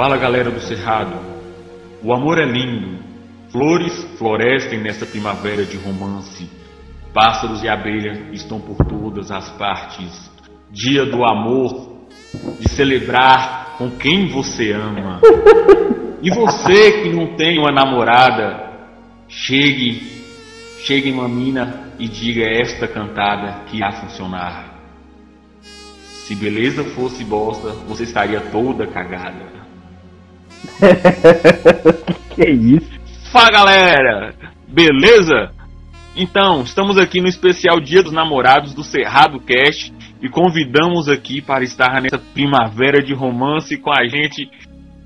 Fala galera do Cerrado. O amor é lindo. Flores florescem nessa primavera de romance. Pássaros e abelhas estão por todas as partes. Dia do amor, de celebrar com quem você ama. E você que não tem uma namorada, chegue, chegue uma mina e diga esta cantada que irá funcionar. Se beleza fosse bosta, você estaria toda cagada. que isso? Fala galera, beleza? Então, estamos aqui no especial Dia dos Namorados do Cerrado Cast e convidamos aqui para estar nessa primavera de romance com a gente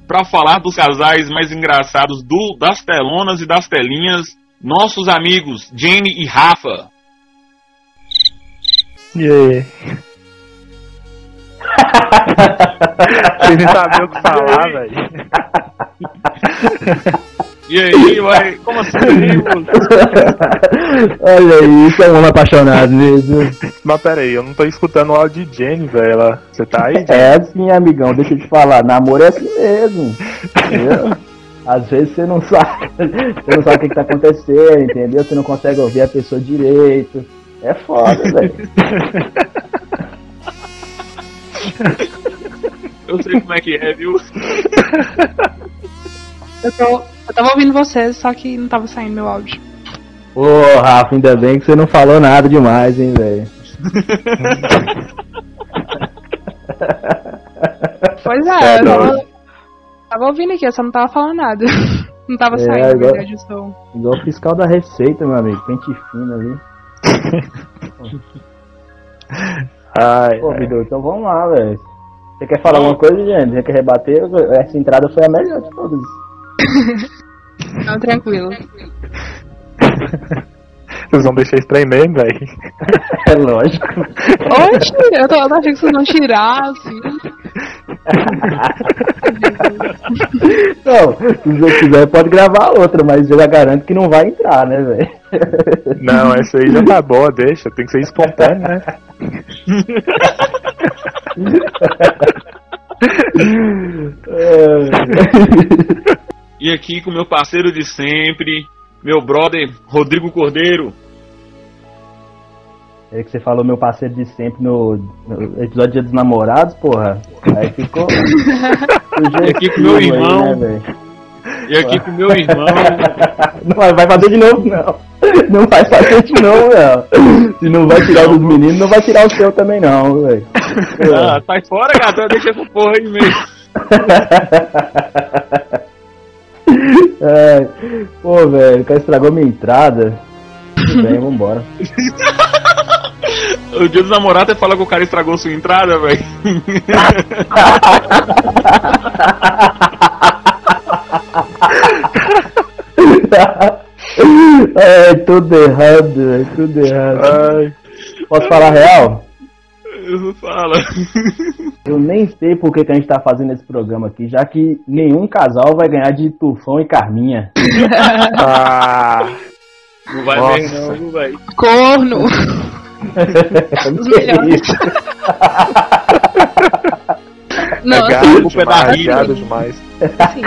para falar dos casais mais engraçados do, das telonas e das telinhas, nossos amigos Jenny e Rafa. E aí? Vocês não sabiam o que falar, velho. E aí, uai, como assim? Olha aí, isso é um homem apaixonado mesmo. Mas pera aí, eu não tô escutando o áudio de Jenny, velho. Você tá aí, Jenny? É assim, amigão, deixa eu te falar, namoro é assim mesmo. Entendeu? Às vezes você não sabe, você não sabe o que, que tá acontecendo, entendeu? Você não consegue ouvir a pessoa direito. É foda, velho. Eu sei como é que é, viu? Eu, tô, eu tava ouvindo vocês, só que não tava saindo meu áudio. Ô, Rafa, ainda bem que você não falou nada demais, hein, velho. Pois é, eu tava, tava ouvindo aqui, eu só não tava falando nada. Não tava É, saindo, na igual- verdade, o som. Igual o fiscal da Receita, meu amigo, pente fino ali. Ai, Pô, ai. Bidu, então vamos lá, velho. Você quer falar alguma coisa, gente? Você quer rebater? Essa entrada foi a melhor de todas. Não, tranquilo. Vocês vão deixar estranho mesmo, velho. É lógico. Oxe, eu, tô, eu achei que vocês vão tirar, assim. Não, se você quiser pode gravar outra, mas eu já garanto que não vai entrar, né, velho? Não, essa aí já tá boa, deixa. Tem que ser espontâneo, né? E aqui com meu parceiro de sempre, meu brother Rodrigo Cordeiro. É que você falou meu parceiro de sempre no, no episódio Dia dos Namorados, porra. Aí ficou. E aqui com meu irmão. né, E aqui com meu irmão. não vai fazer de novo, não. Não vai fazer não. Se não vai tirar o dos meninos, não vai tirar o seu também, não, velho. Ah, sai fora, gata, deixa essa porra aí mesmo. É, pô, velho, o cara estragou minha entrada. Tudo bem, vambora. O dia dos namorados é falar que o cara estragou sua entrada, velho. É, tudo errado, velho, tudo errado. Ai. Posso falar real? Fala. Eu nem sei por que, que a gente tá fazendo esse programa aqui, já que nenhum casal vai ganhar de Tufão e Carminha. Ah, Não vai Nossa. ver não, viu, velho. Corno! Os melhores. é Nossa, gado culpa é da demais, Rita. gado demais. sim.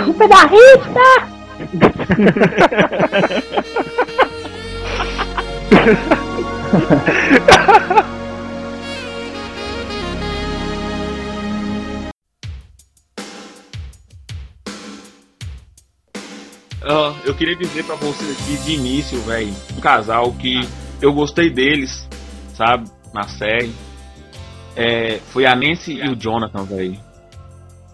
Ó, eu queria dizer pra vocês aqui de início, velho, um casal que eu gostei deles, sabe, na série. É, foi a Nancy e o Jonathan, velho.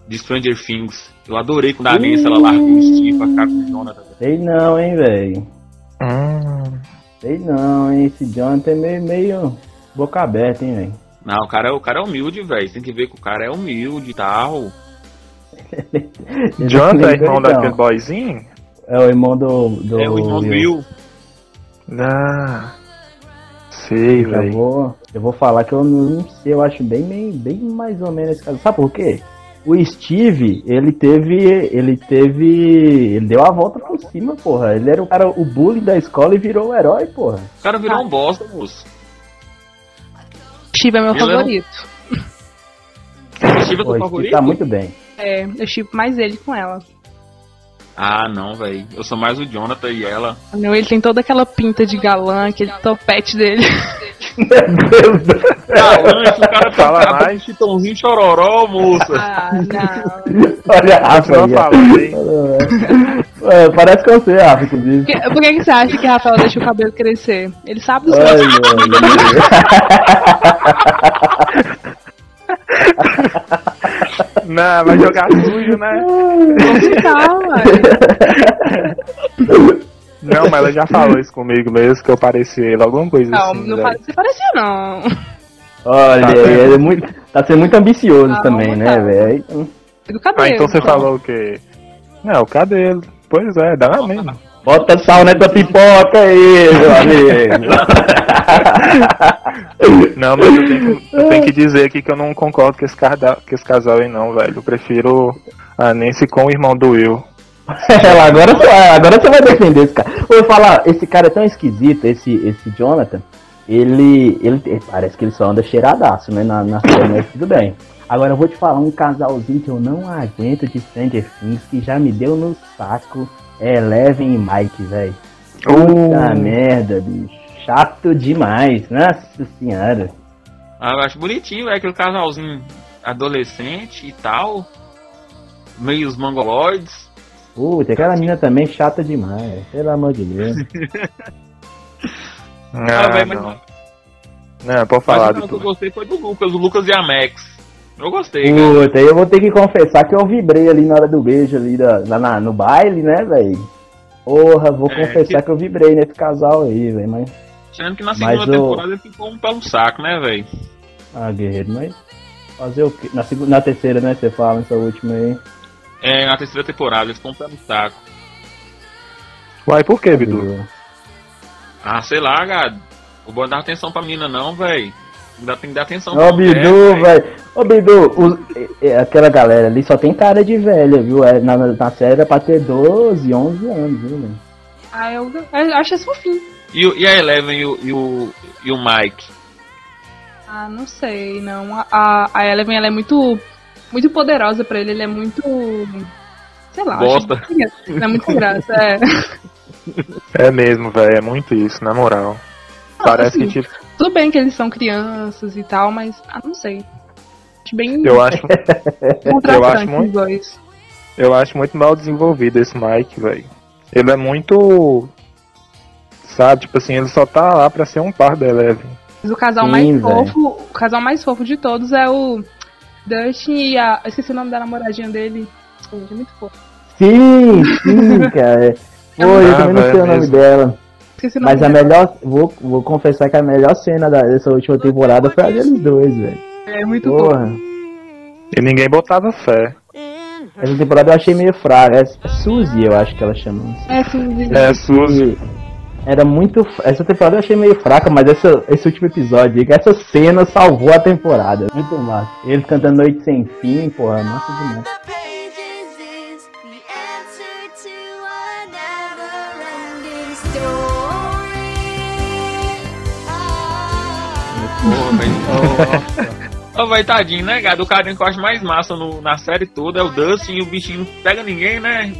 De Stranger Things. Eu adorei quando a Nancy ela largou o Steve pra ficar com o Jonathan. Sei não, hein, velho. Hum, Sei não, hein. Esse Jonathan é meio, meio boca aberta, hein, velho. Não, o cara, é- o cara é humilde, velho. Tem que ver que o cara é humilde e tal. Jonathan é irmão Então, daquele boyzinho? É o irmão do. do É o irmão do Will. Ah, sei, Eu velho. vou, eu vou falar que eu não sei, eu acho bem, bem, bem mais ou menos esse caso. Sabe por quê? O Steve, ele teve. Ele teve. Ele deu a volta por cima, porra. Ele era o cara, o bullying da escola e virou o herói, porra. O cara virou um bosta, moço. Steve é meu Ele é um- favorito. O Steve é teu favorito? tá muito bem. É, eu chipo mais ele com ela. Ah, não, velho. Eu sou mais o Jonathan e ela. Não, ele tem toda aquela pinta de galã, aquele topete dele. Galã, esse cara Fala tá mais. chitãozinho chororó, moça. Ah, não. Olha a Rafa aí, falando aí. É, Parece com você, Rafa, inclusive. Por que, por que que você acha que Rafael deixa o cabelo crescer? Ele sabe dos Ai, meus. meu Não, vai jogar sujo, né? Calma. Não, mas ela já falou isso comigo mesmo, que eu parecia ele, alguma coisa Não, assim. não parece, você parecia não. Olha, Tá é muito, tá sendo muito ambicioso Ah, também, não, né, tá. velho? Então, Do cabelo. Ah, então você falou o quê? Não, o cabelo. Pois é, dá na mesma. Bota sal nessa pipoca aí, meu amigo. Não, mas eu tenho, que, eu tenho que dizer aqui que eu não concordo com esse, carda, com esse casal aí não, velho. Eu prefiro a Nancy com o irmão do Will. Ela, agora, você vai- agora você vai defender esse cara. Vou falar, esse cara é tão esquisito, esse, esse Jonathan. Ele, ele, parece que ele só anda cheiradaço, né? Na, na mas tudo bem. Agora eu vou te falar um casalzinho que eu não aguento de Stranger Things, que já me deu no saco. É Eleven e Mike, velho. Puta merda, bicho. Chato demais. Nossa senhora. Ah, eu acho bonitinho, é aquele casalzinho adolescente e tal. Meio os mongoloides. Puta, aquela menina também chata demais. Pelo amor de Deus. Ah, velho, mas- não. Não, pode falar Mas o que eu gostei foi do Lucas, o Lucas e a Max. Eu gostei, cara. Puta, eu vou ter que confessar que eu vibrei ali na hora do beijo ali da, lá na- no baile, né, velho? Porra, vou É, confessar que... eu vibrei nesse casal aí, velho, mas. Tirando que na Mas segunda o- temporada ele ficou um pelo saco, né, velho? Ah, guerreiro, mas. Fazer o quê? Na, segunda, na terceira, né? Você fala nessa última aí. É, na terceira temporada ele ficou um saco. Uai, por que, Bidu? Ah, sei lá, gado. O bom dar atenção pra menina não, velho. Ainda tem que dar atenção Ô, pra Bidu, véi. velho. Ô, Bidu, os- é- é, aquela galera ali só tem cara de velha, viu? É, na, na série é pra ter 12, 11 anos, viu, velho? Ah, eu, eu acho isso fofinho. E, o- e a Eleven e o, e o, e o Mike? Ah, não sei, não. A, a, a Eleven, ela é muito, muito poderosa pra ele. Ele é muito... Sei lá. acho Bosta. Não é muito graça, é. É mesmo, velho, é muito isso, na moral. Parece assim, que, tipo, Tudo bem que eles são crianças e tal, mas... Ah, não sei. Acho bem eu acho, eu acho muito- dois. eu acho muito mal desenvolvido esse Mike, velho. Ele é muito. Sabe, tipo assim, ele só tá lá pra ser um par da Eleven. Mas o casal Sim, mais velho. fofo, o casal mais fofo de todos é o Dustin e a. Eu esqueci o nome da namoradinha dele. Gente, é muito fofo. Sim, sim, cara. Pô, eu Ah, também não sei o nome mesmo. dela. Esqueci o nome Mas a dela. melhor. Vou, vou confessar que a melhor cena da- dessa última temporada foi a deles dois, velho. É muito. Porra. E ninguém botava fé. Essa temporada eu achei meio fraca. É, é Suzy, eu acho que ela chama. É, sim, É, Suzy. Era muito. Essa temporada eu achei meio fraca, mas essa, esse último episódio, aí, essa cena salvou a temporada. Muito massa. Eles cantando Noite Sem Fim, porra, massa demais. Ah. Velho. Ô, velho, tadinho, né, gado? O carinha que eu acho mais massa no- na série toda é o Dustin e o bichinho não pega ninguém, né?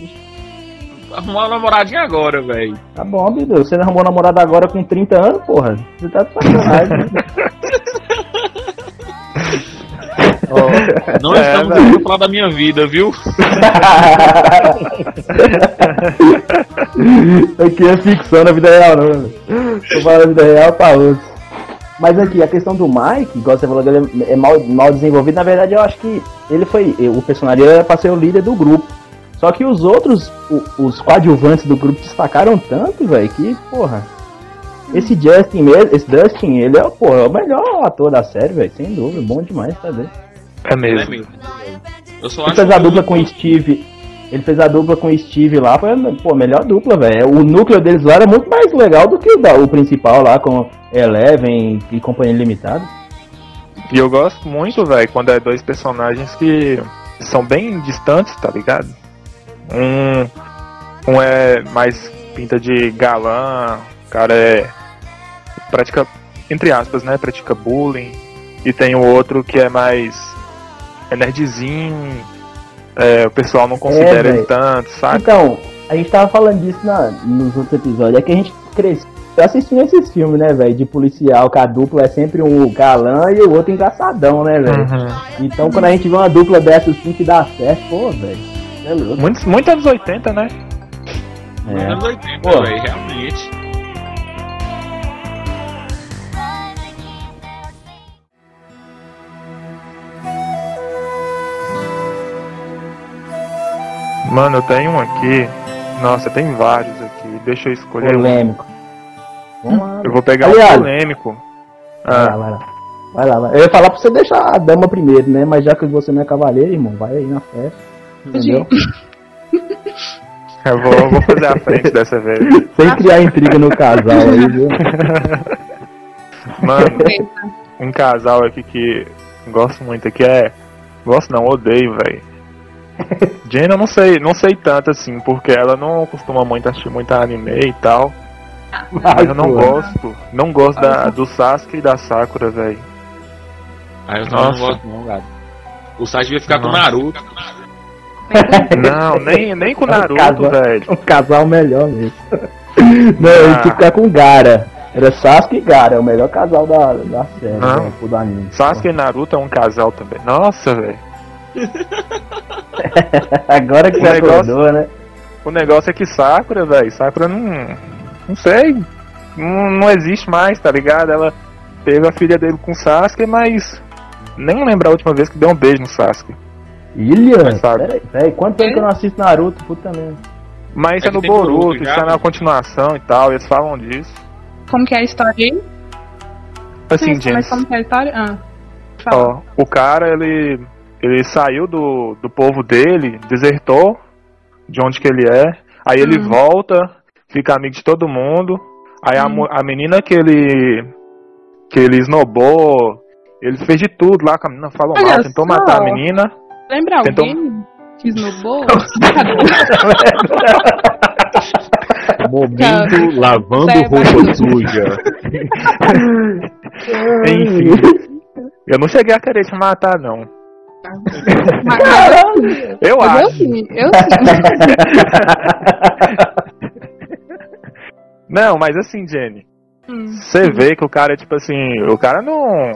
Arrumou uma namoradinha agora, velho. Tá bom, Bidu. Você arrumou namorada agora com 30 anos, porra. Você tá de sacanagem. né? Não É, estamos aqui pra falar da minha vida, viu? aqui é ficção na vida real, não. né? Tô falando da vida real pra outros. Mas aqui, a questão do Mike, igual você falou que ele é mal, mal desenvolvido, na verdade eu acho que ele foi. O personagem era pra ser o líder do grupo. Só que os outros, o- os coadjuvantes do grupo destacaram tanto, velho, que, porra. Esse Justin mesmo, esse Dustin, ele é, porra, é o melhor ator da série, velho, sem dúvida, bom demais, tá vendo? É É mesmo. só Ele acho fez a dupla com o Steve. Ele fez a dupla com o Steve lá, foi pô, a melhor dupla, velho. O núcleo deles lá era muito mais legal do que o, da, o principal lá com Eleven e Companhia Limitada. E eu gosto muito, velho, quando é dois personagens que são bem distantes, tá ligado? Um, um é mais pinta de galã, o cara é. pratica, entre aspas, né? Pratica bullying. E tem o outro que é mais. é nerdzinho, é, o pessoal não considera velho. ele tanto, sabe? Então, a gente tava falando disso na- nos outros episódios. É que a gente cresceu assistindo esses filmes, né, velho? De policial, que a dupla é sempre um galã e o outro engraçadão, né, velho? Uhum. Então quando a gente vê uma dupla dessa assim que dá certo, pô, velho. É louco. Muito, muito anos 80, né? Nos É. anos 80, Pô. velho, realmente. Mano, eu tenho um aqui. Nossa, tem vários aqui. Deixa eu escolher um. Polêmico. Lá. Eu vou pegar Aliás, um polêmico. Vai lá, Ah, vai lá. Vai lá, vai. Eu ia falar pra você deixar a dama primeiro, né? Mas já que você não é cavaleiro, irmão, vai aí na festa. Entendeu? eu vou, eu vou fazer a frente dessa vez. Sem criar intriga no casal aí, viu? Mano, um casal aqui que gosto muito aqui é. Gosto não, odeio, velho. Jane eu não sei, não sei tanto assim, porque ela não costuma muito assistir muito anime e tal. Mas eu não gosto. Não gosto da, do Sasuke e da Sakura, velho. Aí eu não gosto, não, cara. O Sasuke vai ficar com o. Naruto. Não, nem, nem com o É um Naruto, casal- velho. Um casal melhor mesmo. Não, ele Ah. tinha que ficar com Gara. Era Sasuke e Gara, é o melhor casal da, da série, Não. né? Do anime. Sasuke e Naruto é um casal também. Nossa, velho. Agora que O você negócio- acordou, né? O negócio é que Sakura, velho, Sakura não. Não sei. Não, não existe mais, tá ligado? Ela teve a filha dele com Sasuke, mas. Nem lembro a última vez que deu um beijo no Sasuke. Ilha? Sabe. Peraí, peraí, quanto tempo que eu não assisto Naruto? Puta merda. Mas isso É é no Boruto, isso é na continuação e tal, eles falam disso. Como que é a história aí? Assim, Mas- James, Mas como que é a história? Ah. Fala. ó, o cara, ele. Ele saiu do, do povo dele, desertou de onde que ele é. Aí ele Hum. volta, fica amigo de todo mundo. Aí a, Hum. mu- a menina que ele. que ele esnobou, ele fez de tudo lá com a menina, falou Olha mal, tentou só. matar a menina. Lembra Tentou- alguém que esnobou? Momento lavando Sai, vai. roupa suja. Enfim. Eu não cheguei a querer te matar, não. Mas, mas Eu eu acho. sim, eu sim. Não, mas assim, Jenny. Hum. Você vê que o cara, tipo assim, o cara não,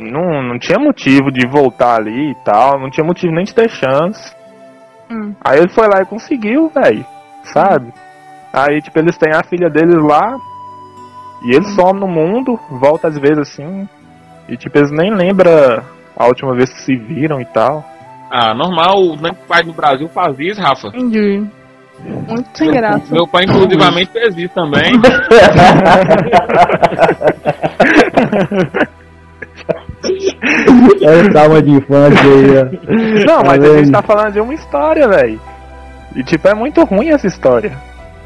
não. Não tinha motivo de voltar ali e tal, não tinha motivo nem de ter chance. Hum. Aí ele foi lá e conseguiu, velho. Sabe? Aí, tipo, eles têm a filha deles lá. E ele some no mundo, volta às vezes assim. E, tipo, eles nem lembram a última vez que se viram e tal. Ah, normal, né? O pai do Brasil faz isso, Rafa. Entendi. Muito sem graça. Meu pai, inclusivamente, fez isso também. É o trauma de infância aí, ó. Não, mas a vendo? gente tá falando de uma história, velho. E, tipo, é muito ruim essa história.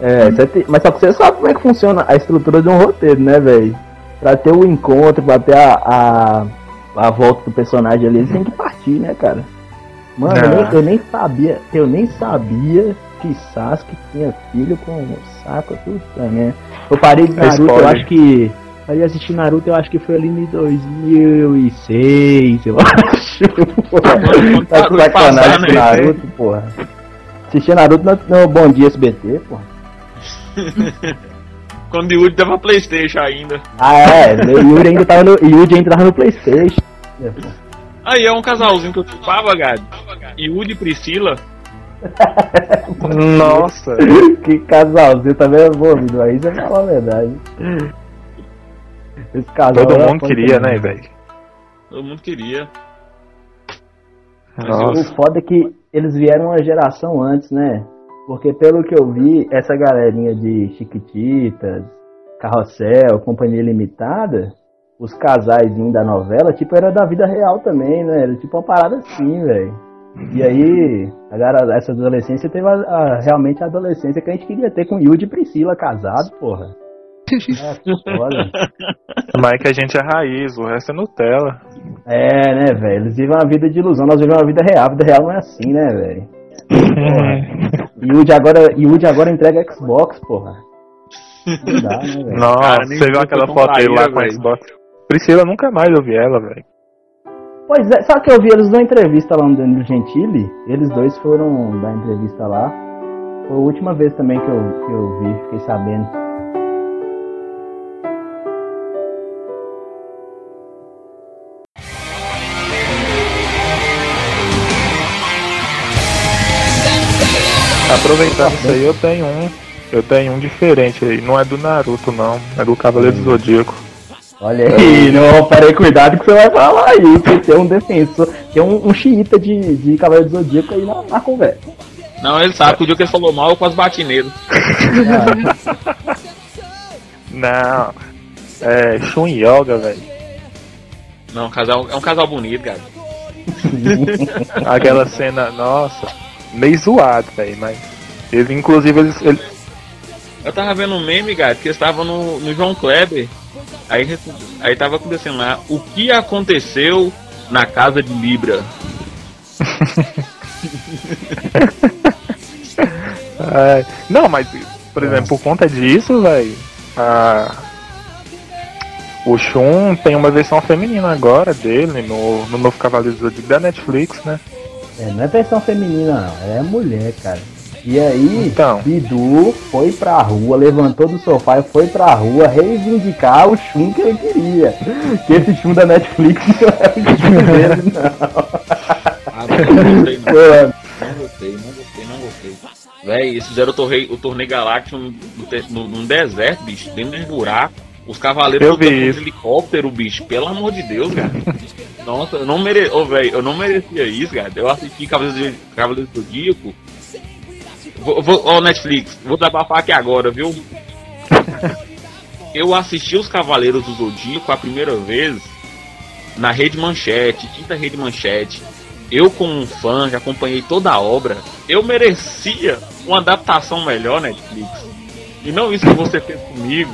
É, tem- mas só que você sabe como é que funciona a estrutura de um roteiro, né, velho? Pra ter o encontro, pra ter a, a, a volta do personagem ali, eles têm que partir, né, cara? Mano, eu, nem, eu nem sabia, eu nem sabia que Sasuke tinha filho com o Sakura, tudo né? Eu parei de Naruto, eu acho que. Parei de assistir Naruto, eu acho que foi ali em 2006, eu acho. Quando tá de de passar, sacanagem né? com Naruto, porra. Assisti Naruto no, no Bom Dia SBT, porra. Quando o Yuri dava Playstation ainda. Ah, é, o Yuri ainda tava no, Yuri ainda tava no Playstation. É, pô. Aí é um casalzinho que eu chupava, Gado. Yuri e Priscila. Nossa. que casalzinho também envolvido aí, você fala a verdade. Esse casal Todo era mundo queria, também. né, velho? Todo mundo queria. Nossa. O foda é que eles vieram uma geração antes, né? Porque pelo que eu vi, essa galerinha de Chiquititas, Carrossel, Companhia Limitada, os casais da novela, tipo, era da vida real também, né? Era tipo uma parada assim, velho. E aí, agora, essa adolescência teve a- a- realmente a adolescência que a gente queria ter com Yudi e Priscila casado, porra. É, foda. Mas é que a gente é raiz, o resto é Nutella. É, né, velho? Eles vivem uma vida de ilusão, nós vivemos uma vida real. A vida real não é assim, né, velho? Yudi agora, Yudi agora entrega Xbox, porra. Não dá, né, velho? Nossa, Cara, você viu aquela foto dele lá com a. Xbox? Priscila nunca mais eu vi ela, velho. Pois é, só que eu vi eles numa entrevista lá no Danilo Gentili, eles dois foram dar entrevista lá. Foi a última vez também que eu, que eu vi, fiquei sabendo. Aproveitando isso aí, eu tenho um. Eu tenho um diferente aí. Não é do Naruto, não. É do Cavaleiro do Zodíaco. Olha aí, não, parei, cuidado que você vai falar aí, que tem um defensor, tem um, um xiita de, de Cavaleiro do Zodíaco aí na, na conversa. Não, ele sabe que o dia que ele falou mal, eu quase bati nele. Não. É Shun Yoga, velho. Não, casal, é um casal bonito, cara. Aquela cena, nossa, meio zoado, velho, mas. Eles, inclusive, eles, eles- Eu tava vendo um meme, cara, que eles estavam no, no João Kleber. Aí, aí tava acontecendo lá, o que aconteceu na casa de Libra? Ai, não, mas, por exemplo, por conta disso, velho, a. O Shun tem uma versão feminina agora dele no, no novo Cavaleiro do Zodíaco da Netflix, né? É, não é versão feminina não, ela é mulher, cara. E aí, Então. Bidu foi pra rua, levantou do sofá e foi pra rua reivindicar o Shun que ele queria. Que esse Shun da Netflix não é o Shun dele, não. Ah, não gostei, não. Não gostei, não gostei, não gostei. Véi, eles fizeram o torneio, o torneio galáctico no, deserto, bicho, dentro de um buraco. Os cavaleiros Eu vi isso. helicóptero, bicho. Pelo amor de Deus, cara. Nossa, eu não mere... Ô, velho, eu não merecia isso, cara. Eu assisti Cavaleiros, de... Cavaleiros do Zodíaco. Vou, vou, ó, Netflix, vou desabafar aqui agora, viu? Eu assisti os Cavaleiros do Zodíaco a primeira vez na Rede Manchete, quinta Rede Manchete. Eu, como um fã, já acompanhei toda a obra. Eu merecia uma adaptação melhor, Netflix. E não isso que você fez comigo.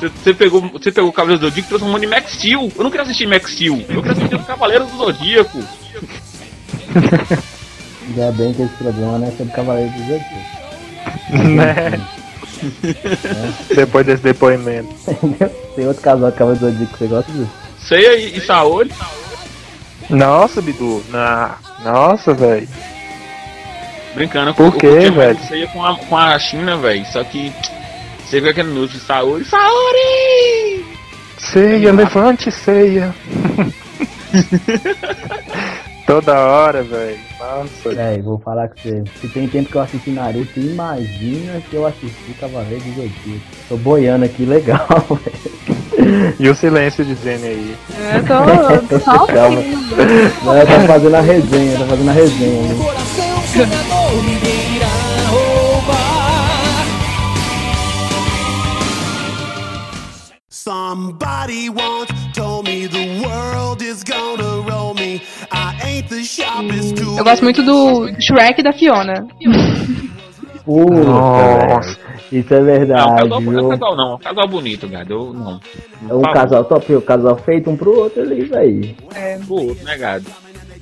Você, pegou, você pegou o Cavaleiro do Zodíaco e transformou em Max Steel. Eu não queria assistir Max Steel. Eu queria assistir os Cavaleiros do Zodíaco. ainda bem que esse programa não é sobre Cavaleiro do Zodíaco. né? Depois desse depoimento. Tem outro casal de Cavaleiro do Zodíaco que você gosta disso? Ceia e, e Saori. Nossa, Bidu. Na... Nossa, velho. Brincando Por eu quê, mais velho? Ceia com a, com a China, velho. Só que você viu aquele anúncio de Saori. Saori! Ceia, levante ceia. Toda hora, velho. Nossa. É, vou falar com você. Se tem tempo que eu assisti Naruto, imagina que eu assisti Cavaleiro do Zodíaco. Tô boiando aqui legal, velho. E o silêncio de Jenny aí. É, tô, tô só. Não, eu tô fazendo a resenha, tô fazendo a resenha. né? Somebody once told me the world is gonna roll me. I ain't the sharpest tool. Eu gosto muito do Shrek e da Fiona. Puta, Nossa. Isso é Não, verdade, casal, não é viu? casal não. É um casal bonito, cara. Eu não. É um casal top, o casal feito um pro outro ali, velho. pro outro, né, gado?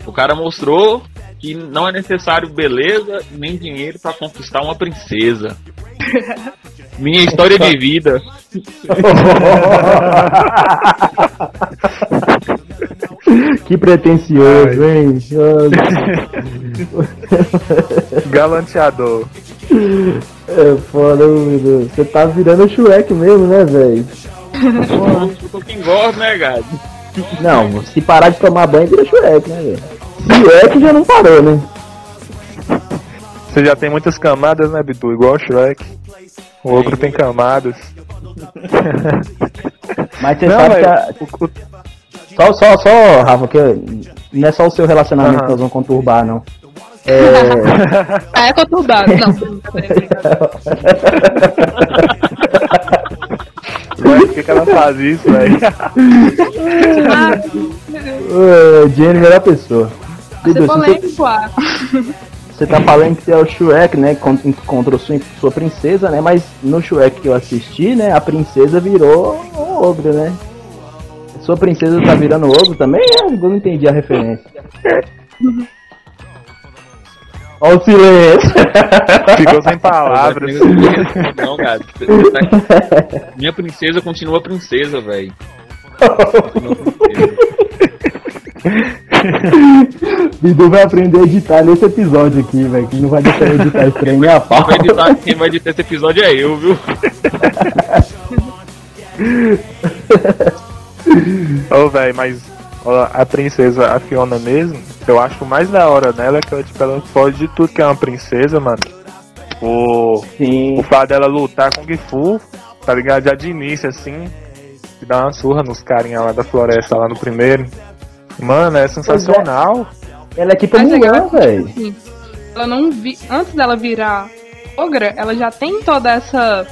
O cara mostrou que não é necessário beleza nem dinheiro pra conquistar uma princesa. Minha história de vida. que pretencioso, hein? Galanteador. é foda, meu Deus. Você tá virando o Shrek mesmo, né, velho? Eu tô que engordo, né, gado? Não, se parar de tomar banho, vira Shrek, né, velho? Se que já não parou, né? Você já tem muitas camadas, né, Bidu? Igual o Shrek. O ogro tem camadas. Mas você Não, sabe que velho. a- o- o- Só, só, só, Rafa, que não é só o seu relacionamento que nós vamos conturbar, não. É. Ah, é conturbado. Não, Ué, Por que, que ela faz isso, velho? Ô, Jenny, melhor pessoa. Você, polêmico, ah. Você tá falando que você é o Shrek, né? con- Contra sua, sua princesa, né? Mas no Shrek que eu assisti, né? A princesa virou o ogro, né? Sua princesa tá virando ogro também? É, eu não entendi a referência. Olha o silêncio. Ficou sem palavras. Não, gado. Minha princesa continua princesa, velho. Bidu vai aprender a editar nesse episódio aqui, velho. Que não vai deixar eu editar esse trem nem a pau. Quem vai, editar, quem vai editar esse episódio é eu, viu? Ô, velho, mas ó, a princesa, a Fiona mesmo, eu acho mais da hora nela é que ela, tipo, ela foge de tudo que é uma princesa, mano. O, Sim. o fato dela lutar com o Gifu, tá ligado? Já de início, assim, e dar uma surra nos carinha lá da floresta, lá no primeiro. Mano, é sensacional. Ela é tipo a Mas é Mulan, ela- velho. Assim, ela não vi. Antes dela virar ogra, ela já tem toda essa.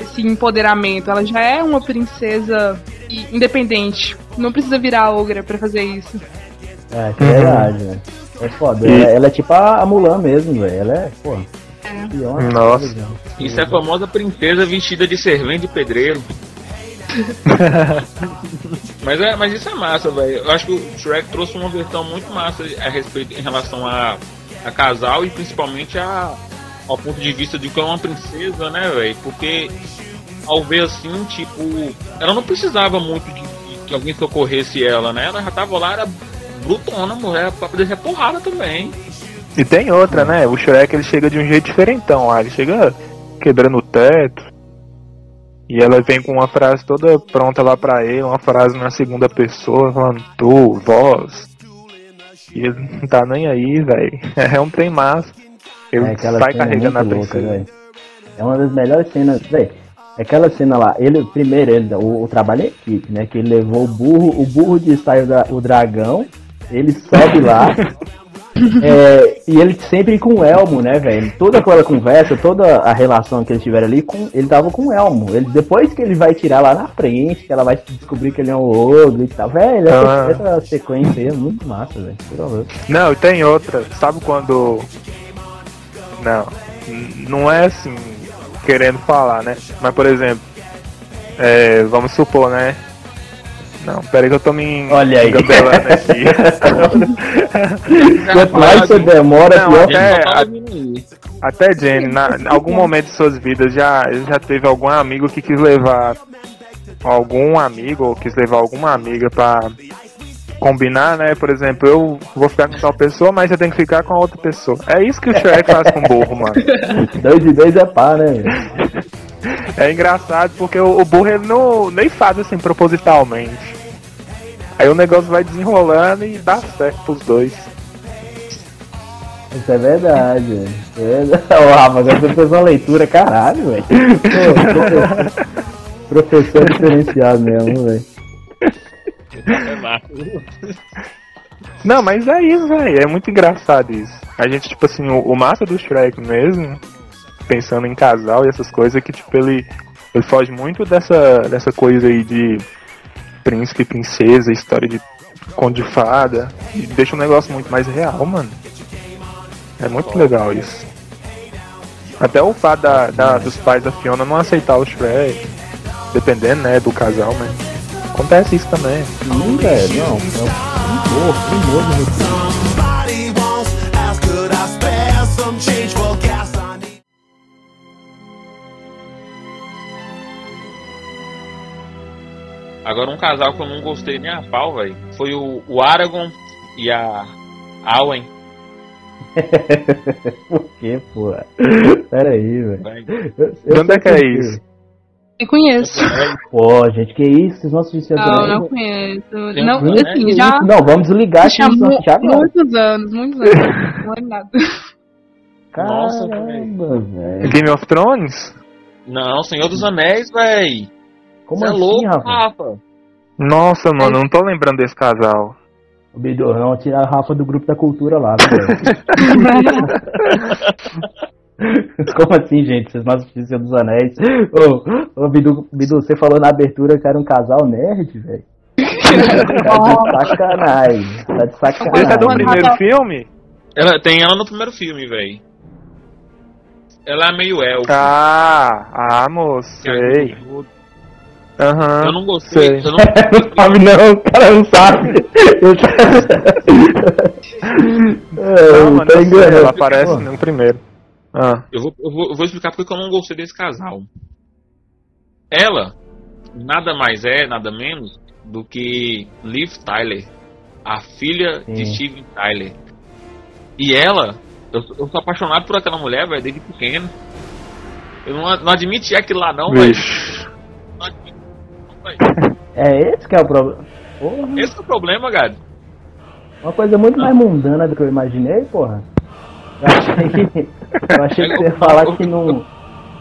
esse empoderamento. Ela já é uma princesa independente. Não precisa virar ogra pra fazer isso. É, que é verdade, velho. É foda. E- Ela, ela é tipo a, Mulan mesmo, velho. Ela é, pô. Fiona, Nossa. legal. Isso é a famosa princesa vestida de servente de pedreiro. mas, é, mas isso é massa, velho. Eu acho que o Shrek trouxe uma versão muito massa a respeito em relação a, a casal e principalmente a, ao ponto de vista de que é uma princesa, né, velho? Porque ao ver assim, tipo, ela não precisava muito de, de que alguém socorresse ela, né? Ela já tava lá, era brutona, mulher, pra poder ser porrada também. E tem outra, né? O Shrek ele chega de um jeito diferentão lá. Ele chega quebrando o teto. E ela vem com uma frase toda pronta lá pra ele, uma frase na segunda pessoa, falando tu, vós. E ele não tá nem aí, velho. É um trem massa. Ele É, sai é carregando a louca. É uma das melhores cenas, velho. Aquela cena lá, ele, primeiro, ele, o, o trabalho é equipe, né? Que ele levou o burro, o burro o, dra- o dragão, ele sobe lá, é, e ele sempre com o Elmo, né, velho? Toda aquela conversa, toda a relação que eles tiveram ali, com, ele tava com o Elmo. Ele, depois que ele vai tirar lá na frente, que ela vai descobrir que ele é um ogro e tal, velho, essa, Ah. essa sequência aí é muito massa, velho. Não, e tem outra. Sabe quando. Não. Não é assim, querendo falar, né? Mas, por exemplo, é, vamos supor, né? Não, peraí que eu tô me Olha aí. aqui. Quanto mais você demora, Não, pior até- a-. Até Jenny, na, em algum momento de suas vidas já, já teve algum amigo que quis levar algum amigo ou quis levar alguma amiga pra combinar, né? Por exemplo, eu vou ficar com tal pessoa, mas eu tenho que ficar com a outra pessoa. É isso que o Shrek faz com o burro, mano. Dois e dois é pá, né? É engraçado porque o, o burro ele não nem faz assim propositalmente. Aí o negócio vai desenrolando e dá certo pros dois. Isso é verdade, é verdade. Ô, Rafa, agora você fez uma leitura, caralho, velho. Professor, professor diferenciado mesmo, velho. Não, mas é isso, velho. É muito engraçado isso. A gente, tipo assim, o, o massa do Shrek mesmo, pensando em casal e essas coisas, é que, tipo, ele, ele foge muito dessa, dessa coisa aí de príncipe princesa, história de conde de fada, e deixa o negócio muito mais real, mano. É muito legal isso. Até o fato da, da- dos pais da Fiona não aceitar o Shrek, dependendo, né, do casal, mas acontece isso também. Sim, velho, não. É o primor, primor Agora um casal que eu não gostei nem a pau, velho, foi o, o Aragorn e a Arwen. Por quê, pô? Pera aí, velho. onde é que é isso? Eu conheço. Pô, gente, que isso? Vocês vão assistir essa Não, não conheço. Tem Não, um- assim, Que já. Não, vamos desligar aqui. já muitos anos, muitos anos. Não é nada. Nossa, Caramba, velho. Game of Thrones? Não, Senhor dos Anéis, velho. Como Você é assim, louco, Rafa? Rafa. Nossa, mano, eu não tô lembrando desse casal. O Bidorrão tirar a Rafa do grupo da cultura lá, velho. Como assim, gente? Vocês não assistiram dos Anéis? Ô, ô Bidu, Bidu, você falou na abertura que era um casal nerd, velho. Tá de sacanagem. Tá de Esse é do sacanagem. primeiro filme? Ela, tem ela no primeiro filme, velho. Ela é meio elfo. Ah, ah, moço, sei. Aham. Eu não gostei. sei. Eu não, Não sabe não, o cara não sabe. Eu Não, mano, sei, enganando. ela aparece Pô, no primeiro. Ah, eu, vou, eu, vou, eu vou explicar porque eu não gostei desse casal. Ela nada mais é, nada menos do que Liv Tyler. A filha de Sim. Steven Tyler. E ela, eu, sou- eu sou apaixonado por aquela mulher, velho, desde pequeno. Eu não, não admiti aquilo lá não. Vixe. Velho. É esse que é o problema. Esse é o problema, cara. uma coisa muito mais mundana do que eu imaginei, porra. Eu achei que, eu achei que você ia falar que não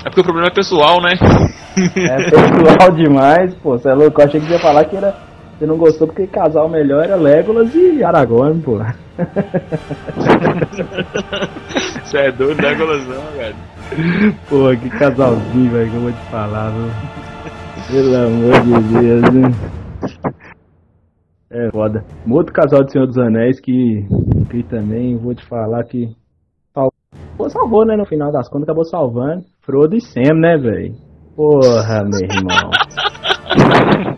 É porque o problema é pessoal, né? é pessoal demais, pô. Você é louco? Eu achei que você ia falar que era. Você não gostou porque casal melhor era Legolas e Aragorn, pô. Você é doido da golosão, cara. Pô, que casalzinho, velho, que eu vou te falar, viu? Pelo amor de Deus, né? É foda. Um outro casal de Senhor dos Anéis que, que também vou te falar que salvou, salvou, né? No final das contas, acabou salvando. Frodo e Sam, né, velho? Porra, meu irmão.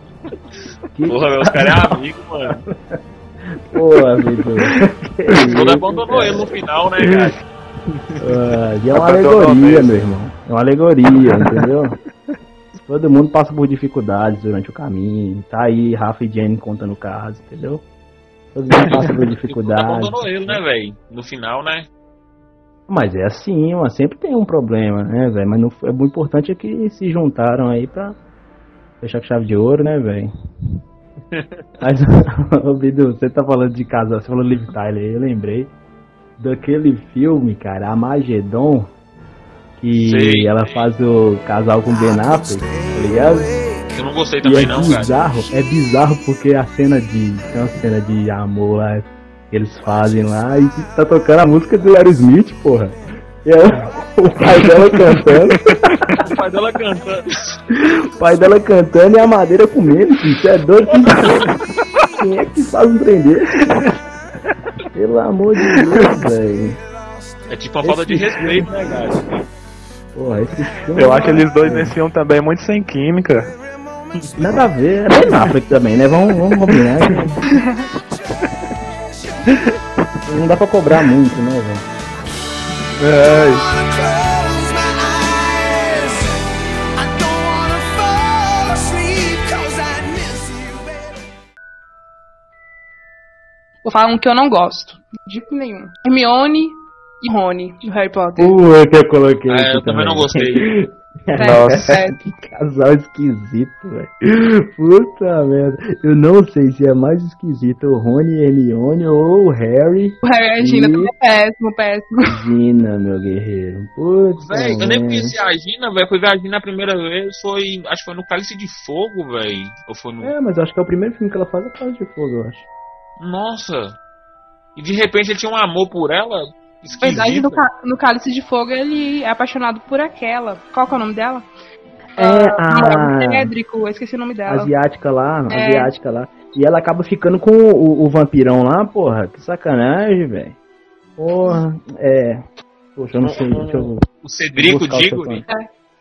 Que Porra, meu, os caras é amigo, mano. porra, Vitor. Que O Frodo abandonou ele no final, né, cara? Ah, e é uma alegoria, meu irmão. É uma alegoria, entendeu? Todo mundo passa por dificuldades durante o caminho. Tá aí Rafa e Jenny contando o caso, entendeu? Todo mundo passa por dificuldades. abandonou ele, né, velho? No final, né? Mas é assim, mano. Sempre tem um problema, né, velho? Mas não, é muito importante é que se juntaram aí pra fechar com chave de ouro, né, velho? Mas, ô Bidu, você tá falando de casal, você falou Liv Tyler, eu lembrei daquele filme, cara, Armagedon, que Sei, ela faz o casal com Ben Affleck, tá ligado? Eu não gostei E também, é não, cara. bizarro, é bizarro porque a cena de. Tem uma cena de amor lá que eles fazem lá e tá tocando a música do Aerosmith, porra. E ela- o pai dela cantando, O pai dela cantando. o pai dela cantando e a madeira comendo. Isso é doido. Quem é que faz um trem desse? Pelo amor de Deus, velho. É tipo uma falta de respeito, né, cara? Porra, esse filme. Eu acho eles dois nesse filme também muito sem química. Nada a ver. É bem Affleck também, né? Vamos, vamos combinar. Não dá pra cobrar muito, né, velho? É. Vou falar um que eu não gosto. De jeito nenhum. Hermione e Rony, do Harry Potter. Pô, que eu coloquei. Ah, aqui eu também não gostei. Nossa. É, que casal esquisito, velho. Puta merda. Eu não sei se é mais esquisito o Rony e Hermione ou o Harry o Harry e a Gina E- também é péssimo, péssimo. Gina, meu guerreiro. Putz, Véi, eu nem merda. conheci a Gina, velho. Fui ver a Gina a primeira vez, foi. Acho que foi no Cálice de Fogo, velho. Ou foi no. É, mas acho que é o primeiro filme que ela faz é Casa de Fogo, eu acho. Nossa! E de repente ele tinha um amor por ela. Na verdade, no, no Cálice de Fogo, ele é apaixonado por aquela. Qual que é o nome dela? É, Ah, a Cédrico, eu esqueci o nome dela. asiática lá, É. asiática lá. E ela acaba ficando com o, o vampirão lá, porra. Que sacanagem, velho. Porra, é. Poxa, eu não sei. Deixa eu O Cedrico, seu nome.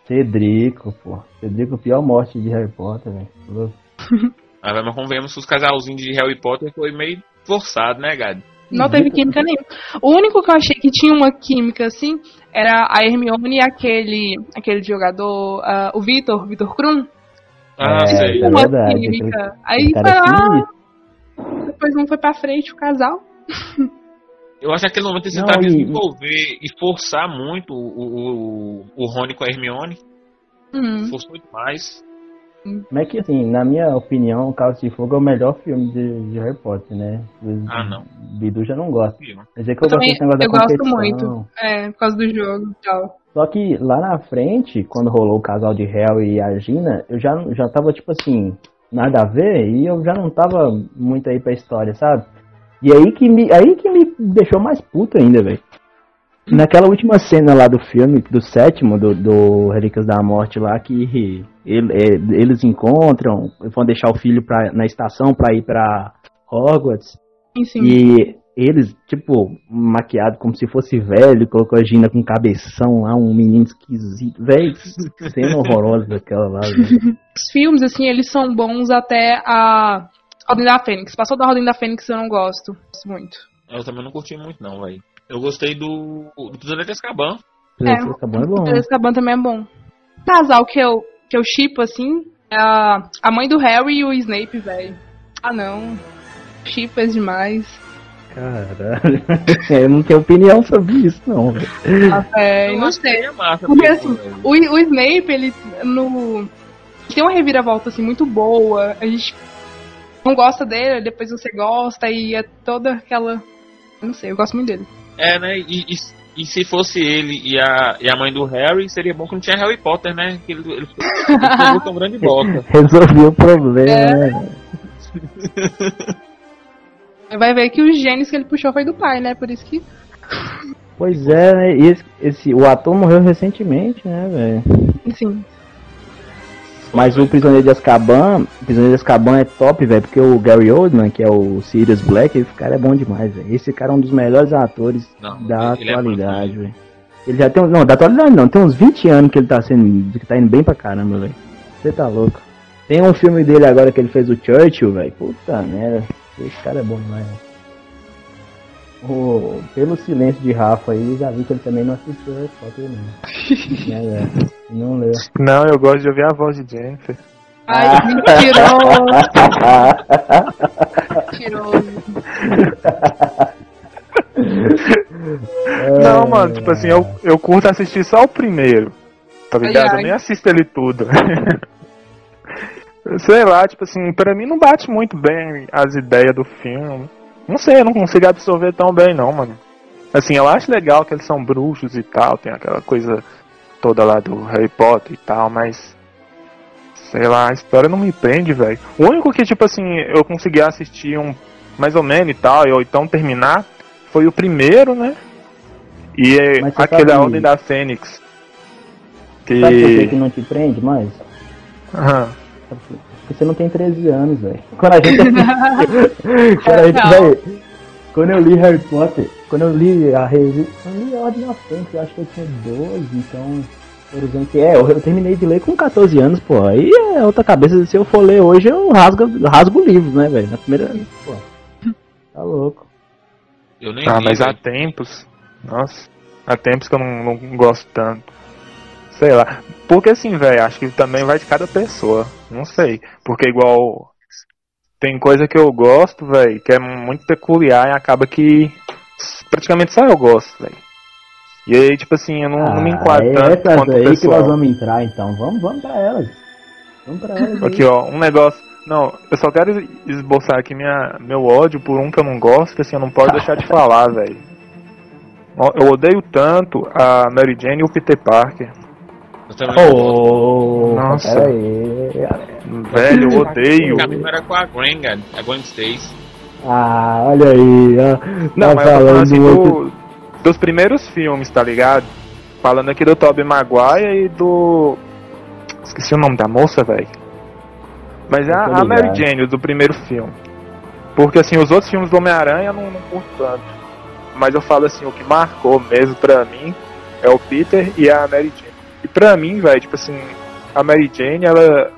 Cedrico, pô. Cedrico, pior morte de Harry Potter, velho. Mas convenhamos que os casalzinhos de Harry Potter foi meio forçado, né, Gado? Não teve química nenhuma. O único que eu achei que tinha uma química assim era a Hermione e aquele, aquele jogador, ah, o Vitor, Vitor Krum. Ah, É, sei. é uma verdade, química. aquele- Aí aquele foi lá, depois não foi pra frente o casal. Eu acho que naquele momento eles Não, tentaram e- desenvolver e forçar muito o, o, o Rony com a Hermione. Uhum. Forçou demais. Mas que assim, na minha opinião, o Cálice de Fogo é o melhor filme de, de Harry Potter, né? O Ah, não. Bidu já não gosta. Quer dizer que eu, Eu gosto também, eu gosto muito. É, por causa do jogo e tal. Só que lá na frente, quando rolou o casal de Harry e a Gina, eu já, já tava tipo assim, nada a ver, e eu já não tava muito aí pra história, sabe? E aí que me, aí que me deixou mais puto ainda, velho. Naquela última cena lá do filme, do sétimo, do, do Relíquias da Morte lá, que ele- é, eles encontram, vão deixar o filho pra, na estação pra ir pra Hogwarts. Enfim. E eles, tipo, maquiado como se fosse velho, colocou a Gina com cabeção lá, um menino esquisito. Véi, cena horrorosa daquela lá, velho. Os filmes, assim, eles são bons até a Ordem da Fênix. Passou da Ordem da Fênix eu não gosto. Gosto muito. Eu também não curti muito, não, velho. Eu gostei do. do Prisioneiro de Azkaban. É. Esse Acabou é bom. O Azkaban também é bom. Casal que eu, que eu shippo, assim, é a, a mãe do Harry e o Snape, velho. Ah, não. chipas demais. Caralho. Eu não tenho opinião sobre isso, não, velho. É, não que sei. massa Porque mesmo, assim, o, o Snape, ele no. Tem uma reviravolta assim muito boa. A gente não gosta dele, depois você gosta e é toda aquela. eu Não sei, eu gosto muito dele. É, né? E, e, e se fosse ele e a, e a mãe do Harry, seria bom que não tinha Harry Potter, né? Que ele, ele, ele um grande bota. Resolvi o problema, É. né? Vai ver que os genes que ele puxou foi do pai, né? Por isso que. Pois é, né? E esse, esse- o ator morreu recentemente, né, velho? Enfim. Mas o Prisioneiro de Azkaban, Prisioneiro de Azkaban é top, velho, porque o Gary Oldman, que é o Sirius Black, esse cara é bom demais, velho. Esse cara é um dos melhores atores Não, da é atualidade, velho. Ele já tem, não, da atualidade não, tem uns 20 anos que ele tá sendo, que tá indo bem pra caramba, velho. Você tá louco. Tem um filme dele agora que ele fez o Churchill, velho. Puta merda. Esse cara é bom demais, velho. O- pelo silêncio de Rafa aí, já vi que ele também não assistiu Harry Potter, não. né, velho? Não leu. Não, eu gosto de ouvir a voz de Jennifer. Ai, Ah. mentiroso! mentiroso. Não, mano, tipo assim, eu, eu curto assistir só o primeiro. Tá ligado? Ai, ai. Eu nem assisto ele tudo. Sei lá, tipo assim, pra mim não bate muito bem as ideias do filme. Não sei, eu não consigo absorver tão bem não, mano. Assim, eu acho legal que eles são bruxos e tal, tem aquela coisa toda lá do Harry Potter e tal, mas. Sei lá, a história não me prende, velho. O único que, tipo assim, eu consegui assistir um mais ou menos e tal, ou então terminar, foi o primeiro, né? E é aquele A sabe- Ordem da Fênix. Que. Sabe por que, que não te prende mais? Aham. Porque você não tem 13 anos, velho. Quando a gente. quando a gente. Quando eu li Harry Potter, quando eu li a revista. Eu li a Ordem da Fênix, eu acho que eu tinha 12, então. Por exemplo, é, eu, eu terminei de ler com 14 anos, pô. Aí é outra cabeça. Se eu for ler hoje, eu rasgo, rasgo o livro, né, velho? Na primeira. Pô. Tá louco. Eu nem Ah, vi, mas há velho. tempos. Nossa. Há tempos que eu não, não gosto tanto. Sei lá. Porque assim, velho, acho que também vai de cada pessoa. Não sei. Porque igual. Tem coisa que eu gosto, velho, que é muito peculiar e acaba que. Praticamente só eu gosto, velho. E aí, tipo assim, eu não, não me enquadro é tanto essas quanto aí que nós pessoal. vamos entrar, então. Vamos, vamos pra elas. Vamos pra elas. Aqui, ó, um negócio. Não, eu só quero esboçar aqui minha, meu ódio por um que eu não gosto, que assim, eu não posso deixar de falar, velho. Eu odeio tanto a Mary Jane e o Peter Parker. Eu. Ô, Nossa. pera aí. Velho, eu odeio. A mesma era com a Gwen, cara. A Gwen Stacy. Ah, olha aí, ó. Não, Tá mas eu tô falando assim outro- do, dos primeiros filmes, tá ligado? Falando aqui do Tobey Maguire e do. Esqueci o nome da moça, velho. Mas é Eu a, a Mary. Jane do primeiro filme. Porque assim, os outros filmes do Homem-Aranha eu não, não curto tanto. Mas eu falo assim, o que marcou mesmo pra mim é o Peter e a Mary Jane. E pra mim, velho, tipo assim, a Mary Jane, ela.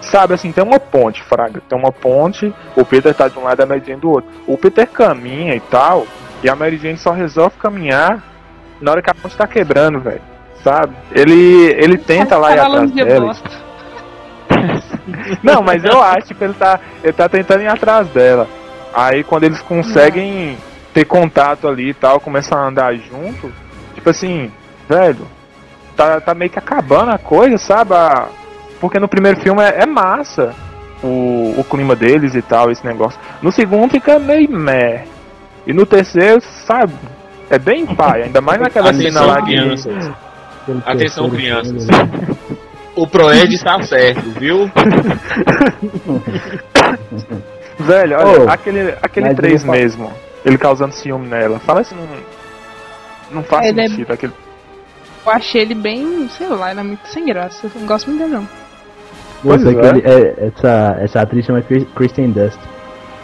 Sabe assim, tem uma ponte, Fraga. Tem uma ponte, o Peter tá de um lado e a Mary Jane do outro. O Peter caminha e tal, e a Mary Jane só resolve caminhar na hora que a ponte tá quebrando, velho. Sabe? Ele, ele tenta lá ir Tá atrás dela. Não, mas eu acho que ele tá, ele tá tentando ir atrás dela. Aí quando eles conseguem ter contato ali e tal, começam a andar junto, tipo assim, velho, tá, tá meio que acabando a coisa, sabe? A- Porque no primeiro filme é, é massa o, o clima deles e tal, esse negócio. No segundo fica meio meh. E no terceiro, sabe? É bem pai, ainda mais naquela cena lá que. crianças. Atenção, crianças. O Proed está certo, viu? Velho, olha, Ô, aquele, aquele mas eu 3 vou fa- mesmo, ele causando ciúme nela. Fala assim, não, não faz Ele é- sentido aquele. Eu achei ele bem, sei lá, ele é muito sem graça. Eu não gosto muito dele, não. É. é, essa, essa atriz chama Kristen Dust.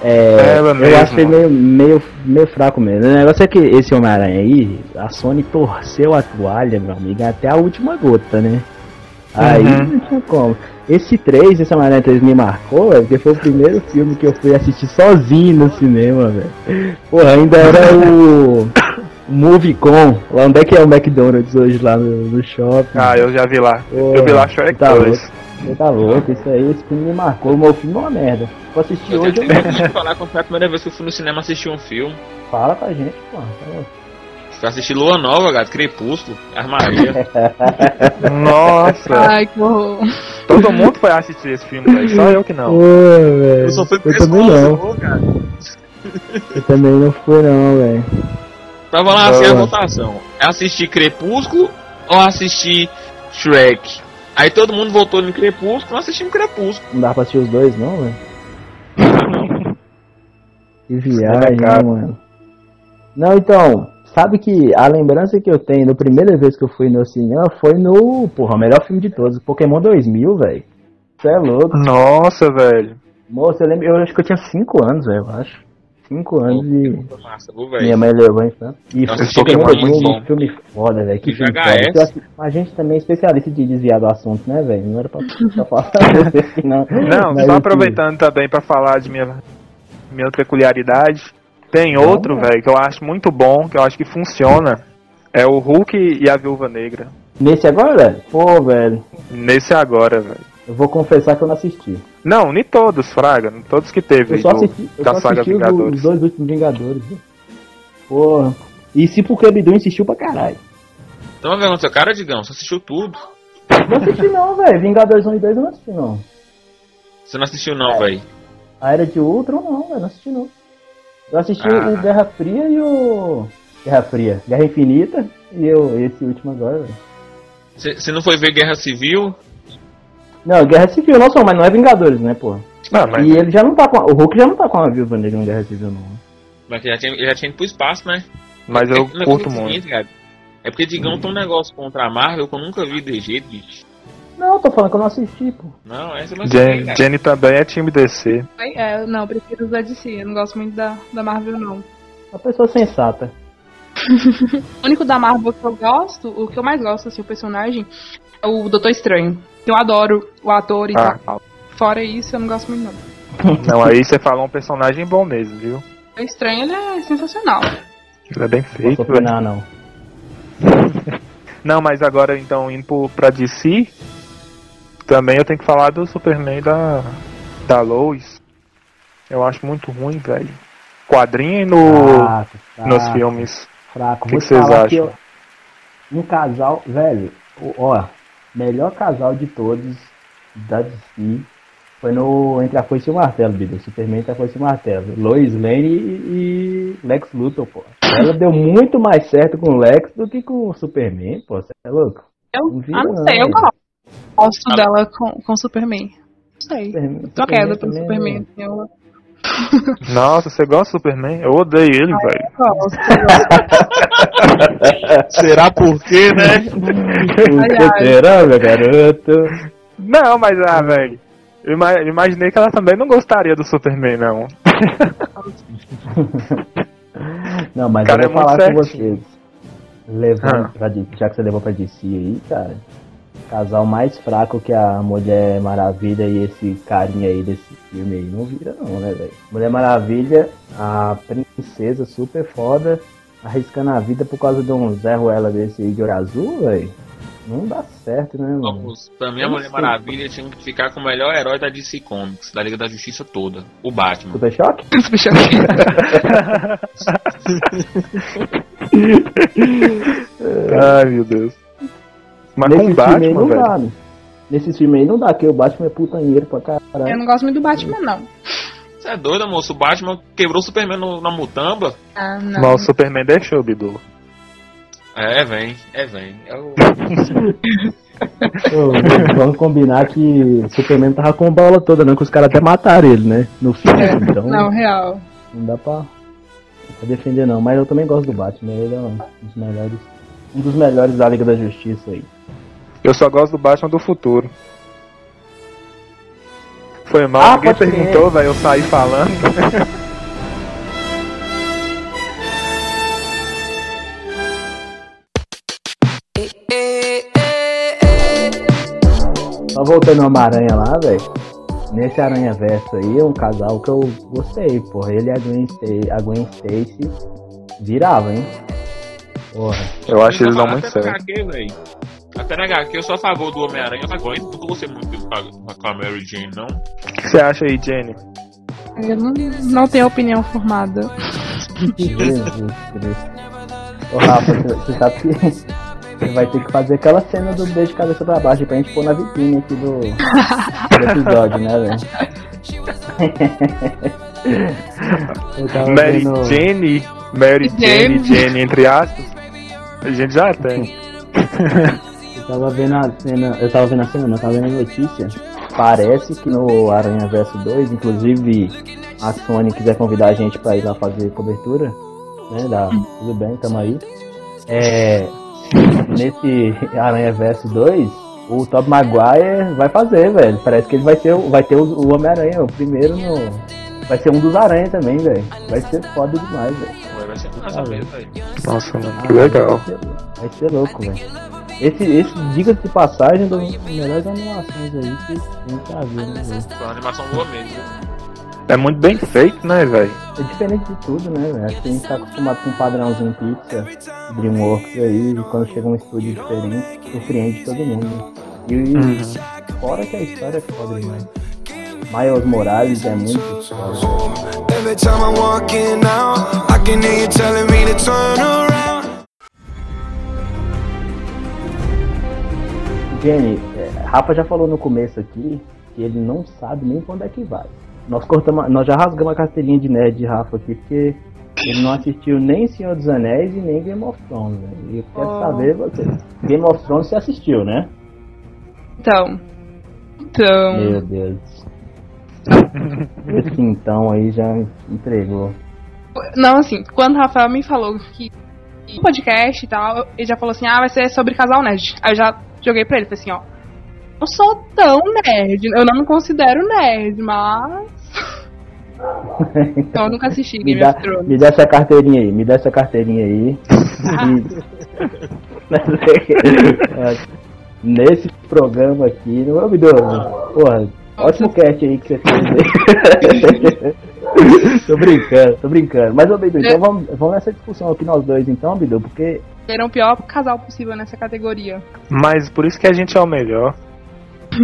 É, eu mesmo. achei meio, meio, meio fraco mesmo. O negócio é que esse Homem-Aranha aí, a Sony torceu a toalha, meu amigo, até a última gota, né? Aí Uhum. não tinha como. Esse 3, esse Homem-Aranha 3 me marcou, velho, porque foi o primeiro filme que eu fui assistir sozinho no cinema, velho. Porra, ainda era o Movicon, lá onde é que é o McDonald's hoje lá no, no shopping. Ah, eu já vi lá. Pô, eu vi lá Shrek tá 2. louco. Você tá louco, isso aí, esse filme me marcou. O meu filme é uma merda. Vou assistir Eu hoje, tenho eu medo de falar quando foi a primeira vez que eu fui no cinema assistir um filme. fala com a gente, pô. Tá. Fui assistir Lua Nova, gato, Crepúsculo, Armaria. Nossa, Ai, que horror. todo mundo foi assistir esse filme, velho. Só eu que não. velho. Eu só fui Eu também não. pescoço, cara. Eu também não fui não, velho. Tava lá assim a Nossa. votação. É assistir Crepúsculo ou assistir Shrek? Aí todo mundo votou no Crepúsculo, nós assistimos Crepúsculo. Não dá pra assistir os dois não, velho. Que viagem, né, mano? Não, então, sabe que a lembrança que eu tenho da primeira vez que eu fui no cinema foi no, porra, o melhor filme de todos, Pokémon 2000, velho. Você é louco. Nossa, velho. Moço, eu lembro, eu acho que eu tinha 5 anos, velho, eu acho. 5 anos e massa, minha mãe levou em França. E Nossa, foi Pokémon é muito um bom. filme foda, velho. Que filme foda. Eu acho que A gente também é especialista de desviar do assunto, né, velho? Não era pra, pra falar vocês que não. Não, Mas, só assim, aproveitando também pra falar de minha, minha peculiaridade. Tem outro, velho, que eu acho muito bom, que eu acho que funciona. É o Hulk e a Viúva Negra. Nesse agora, velho? Pô, velho. Nesse agora, velho. Eu vou confessar que eu não assisti. Não, nem todos, Fraga. nem Todos que teve Eu só do- assisti, eu da só saga assisti os, Vingadores. os dois últimos Vingadores. velho. Porra. E se porque Bidu insistiu pra caralho. Então vai ver no seu cara, Digão, você assistiu tudo. Não assisti não, velho. Vingadores 1 e 2 eu não assisti não. Você não assistiu não, velho. A Era de Ultron não, velho. Não assisti não. Eu assisti Ah. o Guerra Fria e o... Guerra Fria. Guerra Infinita e eu, esse último agora, velho. Você você não foi ver Guerra Civil? Não, Guerra Civil, não só, mas não é Vingadores, né, pô? Ah, mas E ele já não tá com. a- O Hulk já não tá com a Viúva Negra no Guerra Civil, não. Mas que já tinha, já tinha ido pro espaço, né? Mas eu É- não é curto muito. seguinte, cara. É porque Digão tem um negócio contra a Marvel que eu nunca vi de jeito, bicho. Não, tô falando que eu não assisti, pô. Não, essa não é Jenny, cara. Jenny também é time DC. É, não, eu prefiro os da DC. Eu não gosto muito da, da Marvel, não. Uma pessoa sensata. O único da Marvel que eu gosto, o que eu mais gosto, assim, o personagem, é o Doutor Estranho. Eu adoro o ator e Ah, tal. Fora isso, eu não gosto muito, não. não, aí você falou um personagem bom mesmo, viu? O Doutor Estranho, ele é sensacional. Ele é bem Não feito, velho. opinar, não. Não, mas agora então indo pro, pra DC, também eu tenho que falar do Superman da, da Lois. Eu acho muito ruim, velho. Quadrinho e no, Fraco, fraco, nos filmes. Fraco. O que vocês acham? eu- um casal, velho, ó, melhor casal de todos da DC foi no Entre a Foice e o Martelo, Bido. Superman entre a Foice e o Martelo. Lois Lane e, e Lex Luthor, pô. Ela deu muito mais certo com o Lex do que com o Superman, pô. Você é louco? Eu, Não vi, ah, não sei, eu gosto. Gosto dela com, com Superman. Não sei. Superman, Tô queda pelo também- Superman. Eu Nossa, você gosta do Superman? Eu odeio ele, velho. gosto. Será por quê, né? Por Ai, que ai. será, meu garoto? Não, mas ah, velho. Eu ima- imaginei que ela também não gostaria do Superman, não. Não, mas Cara, eu vou é falar com vocês. Levando Ah. pra já que você levou pra DC aí, cara. Casal mais fraco que a Mulher Maravilha e esse carinha aí desse filme aí não vira não, né, velho? Mulher Maravilha, a princesa super foda, arriscando a vida por causa de um Zé Ruela desse aí de olho azul, velho. Não dá certo, né, mano? Vamos, pra mim, a Mulher. Maravilha tinha que ficar com o melhor herói da DC Comics, da Liga da Justiça toda, o Batman. Super choque? Super choque. Ai, meu Deus. Mas Nesse com filme aí Batman, não velho. dá, né? Nesse filme aí não dá, porque o Batman é putanheiro pra Eu caralho. não gosto muito do Batman, não. Você é doido, moço? O Batman quebrou o Superman no- na mutamba? Ah, não. Mas o Superman deixou, Bidu. É, vem, é, vem. É o... Ô, vamos combinar que o Superman tava com a bola toda, não, que os caras até mataram ele, né? No filme. É, Então Não, real. não dá pra, pra defender não. Mas eu também gosto do Batman, ele é um dos melhores. Um dos melhores da Liga da Justiça aí. Eu só gosto do Batman do futuro. Foi mal, Ah, ninguém perguntou, velho, eu saí falando. Só voltando ao Homem-Aranha lá, velho. Nesse Aranha Verso aí, é um casal que eu gostei, porra. Ele e a Gwen, Stacy, a Gwen Stacy virava, hein? Porra. Eu acho eles dão muito certo. velho? Até na HQ eu sou a favor do Homem-Aranha, mas agora não tô gostando muito com a, com a Mary Jane, não. O que você acha aí, Jenny? Eu não, não tenho opinião formada. Jesus Cristo. Ô Rafa, você- você sabe que você vai ter que fazer aquela cena do beijo de cabeça pra baixo pra gente pôr na vitrine aqui do, do episódio, né, velho? Mary vendo- Jenny, Mary Jenny. Jenny, entre aspas. A gente já tem. Eu tava vendo a cena. Eu tava vendo a cena, não, eu tava vendo a notícia. Parece que no Aranha Verso 2, inclusive a Sony quiser convidar a gente pra ir lá fazer cobertura, né? Dá, tudo bem, tamo aí. É. Nesse Aranha Verso 2, o Tobey Maguire vai fazer, velho. Parece que ele vai ser, o- vai ter o, o Homem-Aranha, o primeiro no. Vai ser um dos aranha também, velho. Vai ser foda demais, velho. Vai ser massa mesmo, velho. Nossa, mano, que legal. Vai ser, vai ser louco, velho. Esse, esse diga de passagem, das melhores animações aí que a gente tá vendo, velho. Foi uma animação boa mesmo. É muito bem feito, né, velho? É diferente de tudo, né, velho? Acho que a gente tá acostumado com um padrãozinho pizza, Dreamworks aí, e quando chega um estúdio diferente, surpreende todo mundo. E Uhum. fora que a história é foda demais. Miles Morales é muito foda. Every time I'm walking out, I can hear you telling me to turn around. Jenny, é, Rafa já falou no começo aqui que ele não sabe nem onde é que vai. Nós cortamos, nós já rasgamos a carteirinha de nerd de Rafa aqui porque ele não assistiu nem Senhor dos Anéis e nem Game of Thrones. Né? E eu quero Oh. saber você. Game of Thrones você assistiu, né? Então. Então. Meu Deus. Esse então aí já entregou. Não, assim, quando o Rafael me falou que que podcast e tal, ele já falou assim, ah, vai ser sobre casal nerd. Aí eu já joguei pra ele, falei assim, ó. Eu sou tão nerd, eu não me considero nerd, mas. Então eu nunca assisti Me Game dá, me dá essa carteirinha aí, me dá essa carteirinha aí. Nesse programa aqui, não é Bidu? Porra, ótimo cast aí que você fez. tô brincando, tô brincando. Mas, ô Bidu, então vamos, vamos nessa discussão aqui nós dois então, Bidu, porque Era o pior casal possível nessa categoria. Mas por isso que a gente é o melhor.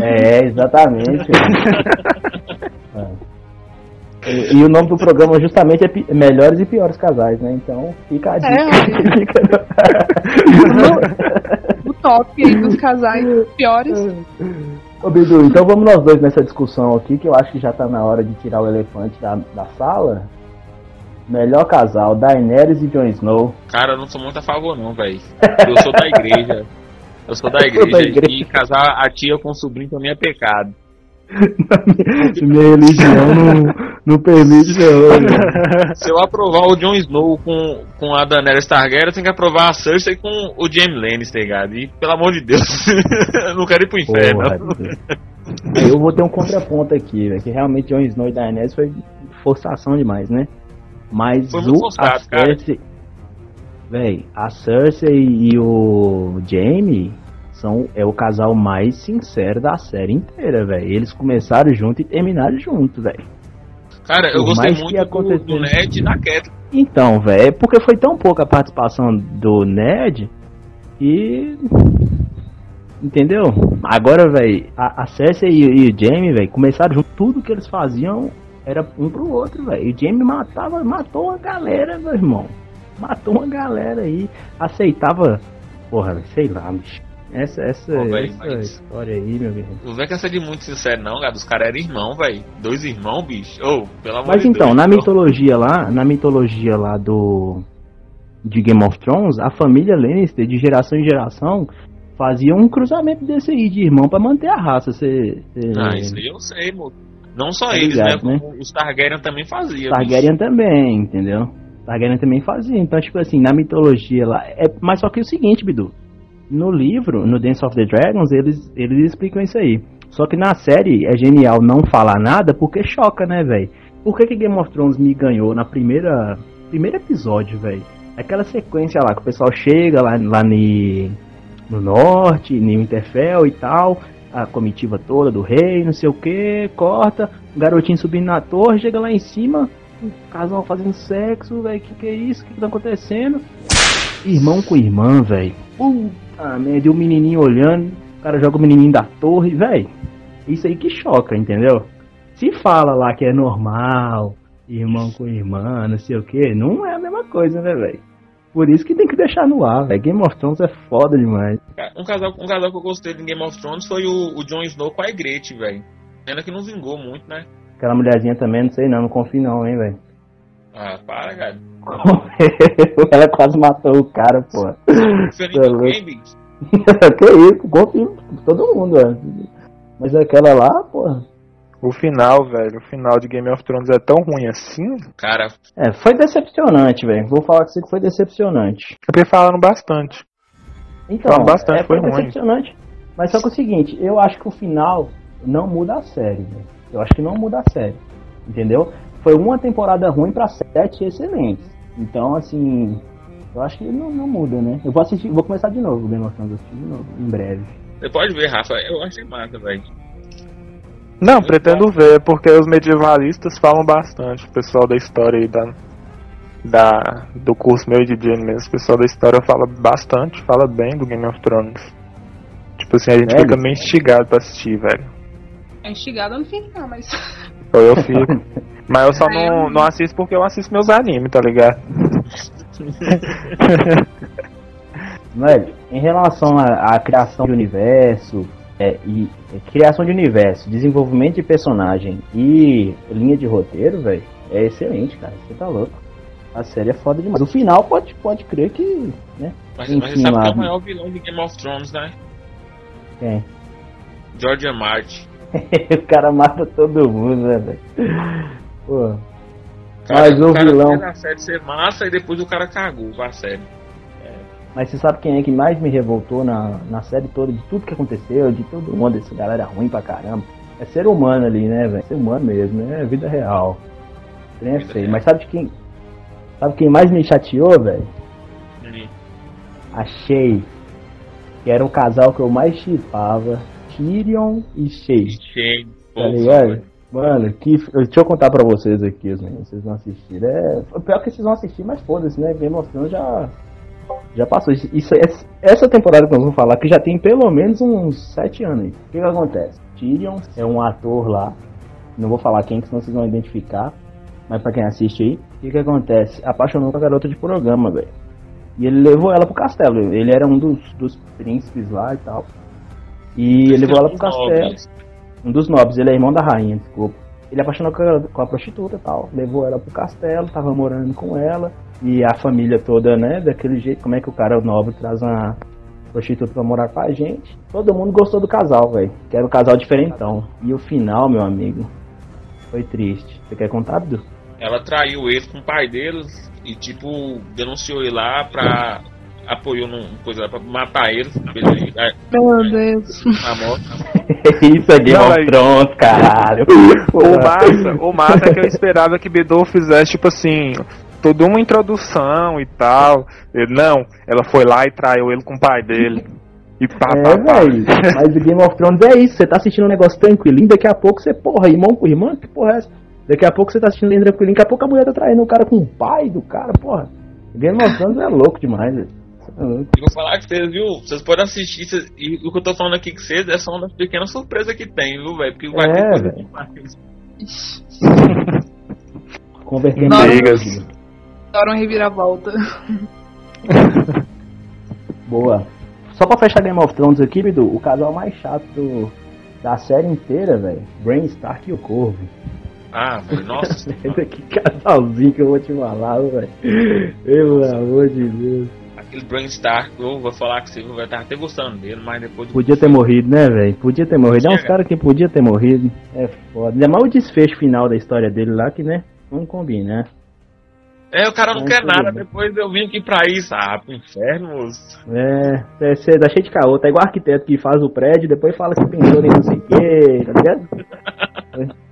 É, exatamente. É. E, e o nome do programa justamente é Pi- Melhores e Piores Casais, né? Então fica a dica. É, Fica O top aí dos casais piores. Ô Bidu, então vamos nós dois nessa discussão aqui, que eu acho que já tá na hora de tirar o elefante da, da sala. Melhor casal, Daenerys e Jon Snow. Cara, eu não sou muito a favor, não, velho. Eu sou da igreja. Eu sou da Eu sou igreja, da igreja. e casar a tia com o sobrinho mim é pecado. Minha religião não, não permite, não. Se eu aprovar o Jon Snow com, com a Daenerys Targaryen, eu tenho que aprovar a Cersei com o Jaime Lannister, ligado? E, pelo amor de Deus, eu não quero ir pro inferno. Porra. Aí eu vou ter um contraponto aqui, velho, que realmente Jon Snow e Daenerys foi forçação demais, né? Mas Foi muito o, forçado, a cara. Cersei, véi, a Cersei e o Jaime são é o casal mais sincero da série inteira, velho. Eles começaram junto e terminaram junto, velho. Cara, eu Por gostei muito do, acontecesse- do Ned e da Catelyn. Então, velho, é porque foi tão pouca a participação do Ned e. Entendeu? Agora, velho, a, a Cersei e, e o Jamie, velho, começaram junto. Tudo que eles faziam era um pro outro, velho. E o Jamie matava, matou uma galera, meu irmão. Matou uma galera aí. Aceitava. Porra, sei lá, bicho. Essa, essa, Pô, véi, essa mas- história aí, meu velho. Não vem com essa de muito sincero, não, cara. Os caras eram irmãos, velho. Dois irmãos, bicho. Ô, pelo amor Mas de então, Deus. na mitologia lá, na mitologia lá do de Game of Thrones, a família Lannister de geração em geração fazia um cruzamento desse aí de irmão pra manter a raça. Cê, cê- Ah, isso aí eu sei, moço. Não só Tá eles, ligado, né? né? Os Targaryen também faziam. Targaryen também, entendeu? Targaryen também fazia. Então, tipo assim, na mitologia lá. É, mas só que é o seguinte, Bidu. No livro, no Dance of the Dragons, eles, eles explicam isso aí. Só que na série é genial não falar nada porque choca, né, velho? Por que, que Game of Thrones me ganhou na primeira. Primeiro episódio, velho? Aquela sequência lá que o pessoal chega lá, lá ni- no norte, no Winterfell e tal. A comitiva toda do rei, não sei o que, corta, o garotinho subindo na torre, chega lá em cima, o casal fazendo sexo, velho, que que é isso? Que que tá acontecendo? Irmão com irmã, velho. Puta Ah, merda, e o menininho olhando, o cara joga o menininho da torre, velho. Isso aí que choca, entendeu? Se fala lá que é normal, irmão com irmã, não sei o que, não é a mesma coisa, né, velho? Por isso que tem que deixar no ar, velho. Game of Thrones é foda demais. Um casal, um casal que eu gostei de Game of Thrones foi o, o Jon Snow com a Ygritte, velho. Pena que não vingou muito, né? Aquela mulherzinha também, não sei não, não confio não, hein, velho. Ah, para, cara. Ela quase matou o cara, pô. Game, que isso, confio todo mundo, velho. Mas aquela lá, porra. O final, velho, o final de Game of Thrones é tão ruim assim. cara, É, foi decepcionante, velho. Vou falar com você que foi decepcionante. Eu tô falando bastante. Então, Fala bastante, é, foi, foi ruim. decepcionante. Mas só que é o seguinte, eu acho que o final não muda a série, velho. Eu acho que não muda a série. Entendeu? Foi uma temporada ruim pra sete excelentes. Então, assim, eu acho que não, não muda, né? Eu vou assistir, vou começar de novo o Game of Thrones, assistir de novo, em breve. você pode ver, Rafa. Eu achei massa, velho. Não, pretendo ver, porque os medievalistas falam bastante. O pessoal da história aí da, da, do curso meu de Jane mesmo, o pessoal da história fala bastante, fala bem do Game of Thrones. Tipo assim, a gente Sério? fica meio instigado pra assistir, velho. É instigada não fica, não, mas. Então eu fico. Mas eu só não, não assisto porque eu assisto meus animes, tá ligado? Velho, em relação à, criação de universo, é, e é, criação de universo, desenvolvimento de personagem e linha de roteiro, velho, é excelente, cara. Você tá louco. A série é foda demais. O final pode, pode crer que, né? Mas, Enfim, mas você sabe que é o maior vilão de Game of Thrones, né? Quem? George. Martin. o cara mata todo mundo, né, velho? Pô. Cara, Mas o cara vilão- a série ser massa e depois o cara cagou a série. Mas você sabe quem é que mais me revoltou na, na série toda, de tudo que aconteceu, de todo mundo, essa galera ruim pra caramba? É ser humano ali, né, velho? Ser humano mesmo, né? É vida real. Trem é feio. Mas sabe de quem. Sabe quem mais me chateou, velho? Hum. Achei que era o casal que eu mais chipava. Tyrion e Shay. Shane, Tá ligado? Mano, que. Deixa eu contar pra vocês aqui, os meninos, vocês não assistiram. É. o Pior que vocês vão assistir, mas foda-se, né? Game of Thrones já. Já passou. Isso, essa- temporada que nós vamos falar, que já tem pelo menos uns 7 anos aí. O que, que acontece? Tyrion é um ator lá. Não vou falar quem, que senão vocês vão identificar. Mas pra quem assiste aí, o que, que acontece? Apaixonou com a garota de programa, velho. E ele levou ela pro castelo. Ele era um dos, dos príncipes lá e tal. E ele levou ela pro castelo. Um dos nobres, ele é irmão da rainha, desculpa. Ele apaixonou com a, com a prostituta e tal. Levou ela pro castelo, tava morando com ela. E a família toda, né, daquele jeito. Como é que o cara nobre traz uma prostituta pra morar com a gente? Todo mundo gostou do casal, velho. Que era um casal diferentão. E o final, meu amigo, foi triste. Você quer contar, Dudu? Ela traiu ele com o pai deles e, tipo, denunciou ele lá pra. Apoiou num coisa lá pra matar ele. ele é, Meu Deus. na morte. Isso é Game Não, of Thrones, caralho. O massa, o massa é que eu esperava que Bedou fizesse, tipo assim, toda uma introdução e tal. Ele, não, ela foi lá e traiu ele com o pai dele. E pá, É, pá, velho. Mas o Game of Thrones é isso. Você tá assistindo um negócio tranquilinho, daqui a pouco você, porra, irmão com irmã, que porra é essa? Daqui a pouco você tá assistindo ele tranquilinho, daqui a pouco a mulher tá traindo o cara com o pai do cara, porra. Game of Thrones é louco demais, velho. É louco. E vou falar que vocês, viu? Vocês podem assistir. vocês- e o que eu tô falando aqui com vocês é só uma das pequenas surpresas que tem, viu, velho? Porque vai É, ter coisa velho. demais. Convertendo em Adoro uma reviravolta. Boa. Só pra fechar Game of Thrones aqui, Bidu, o casal mais chato do- da série inteira, velho. Brain Stark e o Corvo. Ah, velho, nossa. Que casalzinho que eu vou te falar, velho. Pelo amor de Deus. Aquele Brain Stark, eu vou falar que você vai estar até gostando dele, mas depois. Podia ter morrido, né, velho? Podia ter morrido. É uns caras que podia ter morrido. É foda. Ainda mais o desfecho final da história dele lá, que, né? Vamos combinar. É, o cara não Não, quer nada, bem. depois eu vim aqui pra isso. Ah, pro inferno, moço. É, você tá cheio de caô. Tá igual arquiteto que faz o prédio depois fala que pensou em não sei o que, tá ligado?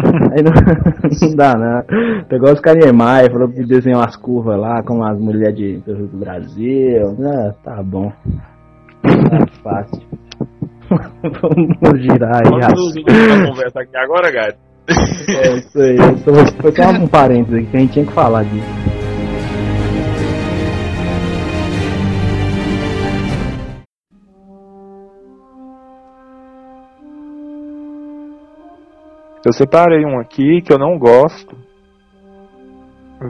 Aí não, não dá, não. Pegou os caras em Maia, falou que desenhou umas curvas lá, como as mulheres de, do Brasil. Ah, tá bom. Tá fácil. Vamos girar aí, Vamos rapaz. nos na conversa aqui agora, gato. É isso aí. Foi só um parênteses aqui que a gente tinha que falar disso. Eu separei um aqui que eu não gosto.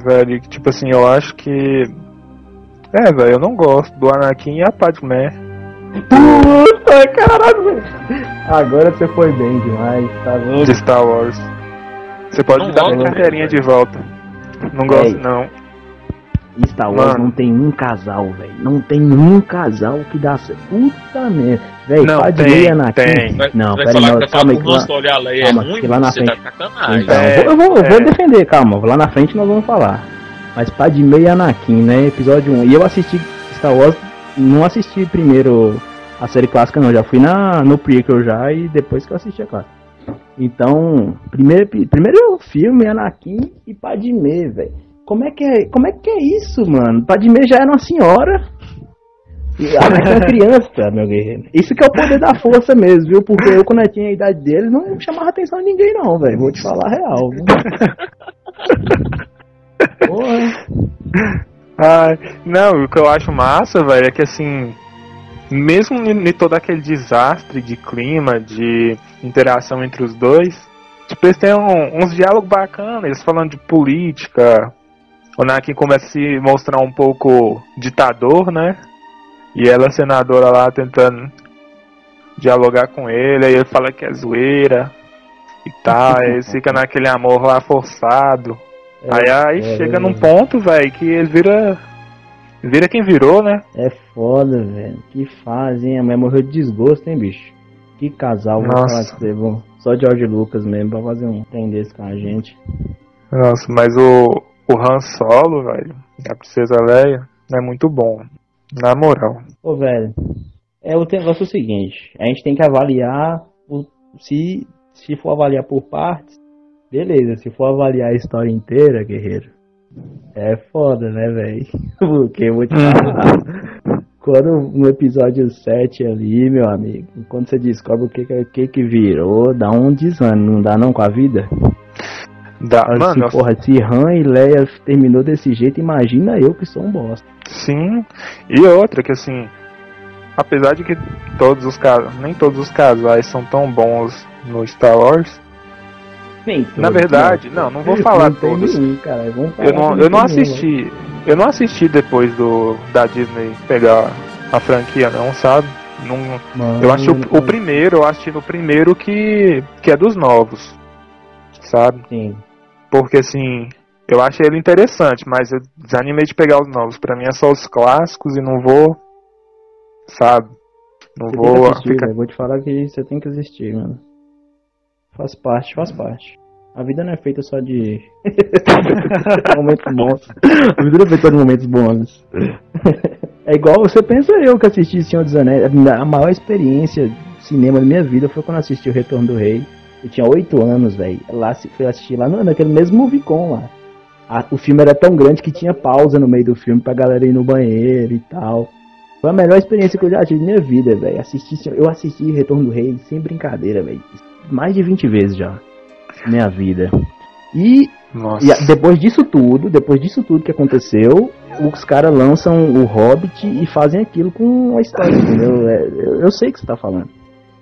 Velho, tipo assim, eu acho que. É, velho, eu não gosto do Anakin e a Padmé. Puta, caralho, velho. Agora você foi bem demais, tá louco? de Star Wars. Você pode Não me dar minha carteirinha de volta. Não gosto, Ei. não. Star Wars Mano. não tem um casal, velho. Não tem um casal que dá certo. Puta merda. Velho, Não, Padmé tem, e Anakin. tem. Não, pera aí, tá calma aí. que lá- é calma, ruim, que lá na tá frente- sacanagem. Então, É, eu vou, eu vou, eu vou é. defender, calma. Lá na frente nós vamos falar. Mas Padmé e Anakin, né? Episódio 1. E eu assisti Star Wars, não assisti primeiro a série clássica, não. Já fui na, no prequel já e depois que eu assisti a clássica. Então, primeiro, primeiro filme, Anakin e Padmé, velho. Como é que é, como é que é isso, mano? Padmé já era uma senhora. E Anakin é uma criança, meu guerreiro. Isso que é o poder da força mesmo, viu? Porque eu, quando eu tinha a idade dele, não chamava a atenção de ninguém, não, velho. Vou te falar a real. viu? Porra. Ai, não, o que eu acho massa, velho, é que assim, mesmo em em todo aquele desastre de clima, de interação entre os dois, tipo, eles têm um- uns diálogos bacanas, eles falando de política, o Anakin começa a se mostrar um pouco ditador, né? E ela, senadora lá, tentando dialogar com ele, aí ele fala que é zoeira e tal, aí eles ficam naquele amor lá forçado. Aí, aí é, chega é, num é. ponto, velho, que ele vira. Vira quem virou, né? É foda, velho. Que fazem, a mulher morreu de desgosto, hein, bicho? Que casal, vou Nossa. falar pra você, vou- Só George Lucas mesmo pra fazer um trem desse com a gente. Nossa, mas o, o Han Solo, velho, a Princesa Leia, é muito bom. Na moral. Ô, velho, é o negócio é o seguinte, a gente tem que avaliar o, se, se for avaliar por partes, beleza, se for avaliar a história inteira, guerreiro, é foda, né, velho? Porque eu vou te falar, quando no episódio 7 ali, meu amigo, quando você descobre o que que, que, que virou, dá um desânimo, não dá não com a vida? Da, Assim, mano, eu- porra, se Han e Leia terminou desse jeito, imagina eu que sou um bosta. sim. E outra, que assim, apesar de que todos os nem todos os casais são tão bons no Star Wars, Nem na todos, verdade, né? não, não vou falar não todos. nenhum, cara. Vamos Eu falar não, que eu não nenhum, assisti. Eu não assisti depois do da Disney pegar a franquia não, sabe? Não, Mano, eu acho o, o primeiro, eu assisti no primeiro que que é dos novos. Sabe? Sim. Porque assim, eu achei ele interessante, mas eu desanimei de pegar os novos. Pra mim é só os clássicos e não vou, sabe? Não Você vou assistir, velho. Vou te falar que você tem que assistir, mano. Faz parte, faz parte. A vida não é feita só de momentos bons. A vida não é feita só de momentos bons. É igual você pensa eu que assisti Senhor dos Anéis. A maior experiência de cinema da minha vida foi quando assisti O Retorno do Rei. Eu tinha 8 anos, velho. Lá se- fui assistir lá no, naquele mesmo Movicon lá. A- o filme era tão grande que tinha pausa no meio do filme pra galera ir no banheiro e tal. Foi a melhor experiência que eu já tive na minha vida, velho. Assisti, eu assisti Retorno do Rei sem brincadeira, velho. Mais de 20 vezes já. na Minha vida. E, e depois disso tudo, depois disso tudo que aconteceu, os caras lançam o Hobbit e fazem aquilo com a história, entendeu? É, eu, eu sei o que você tá falando.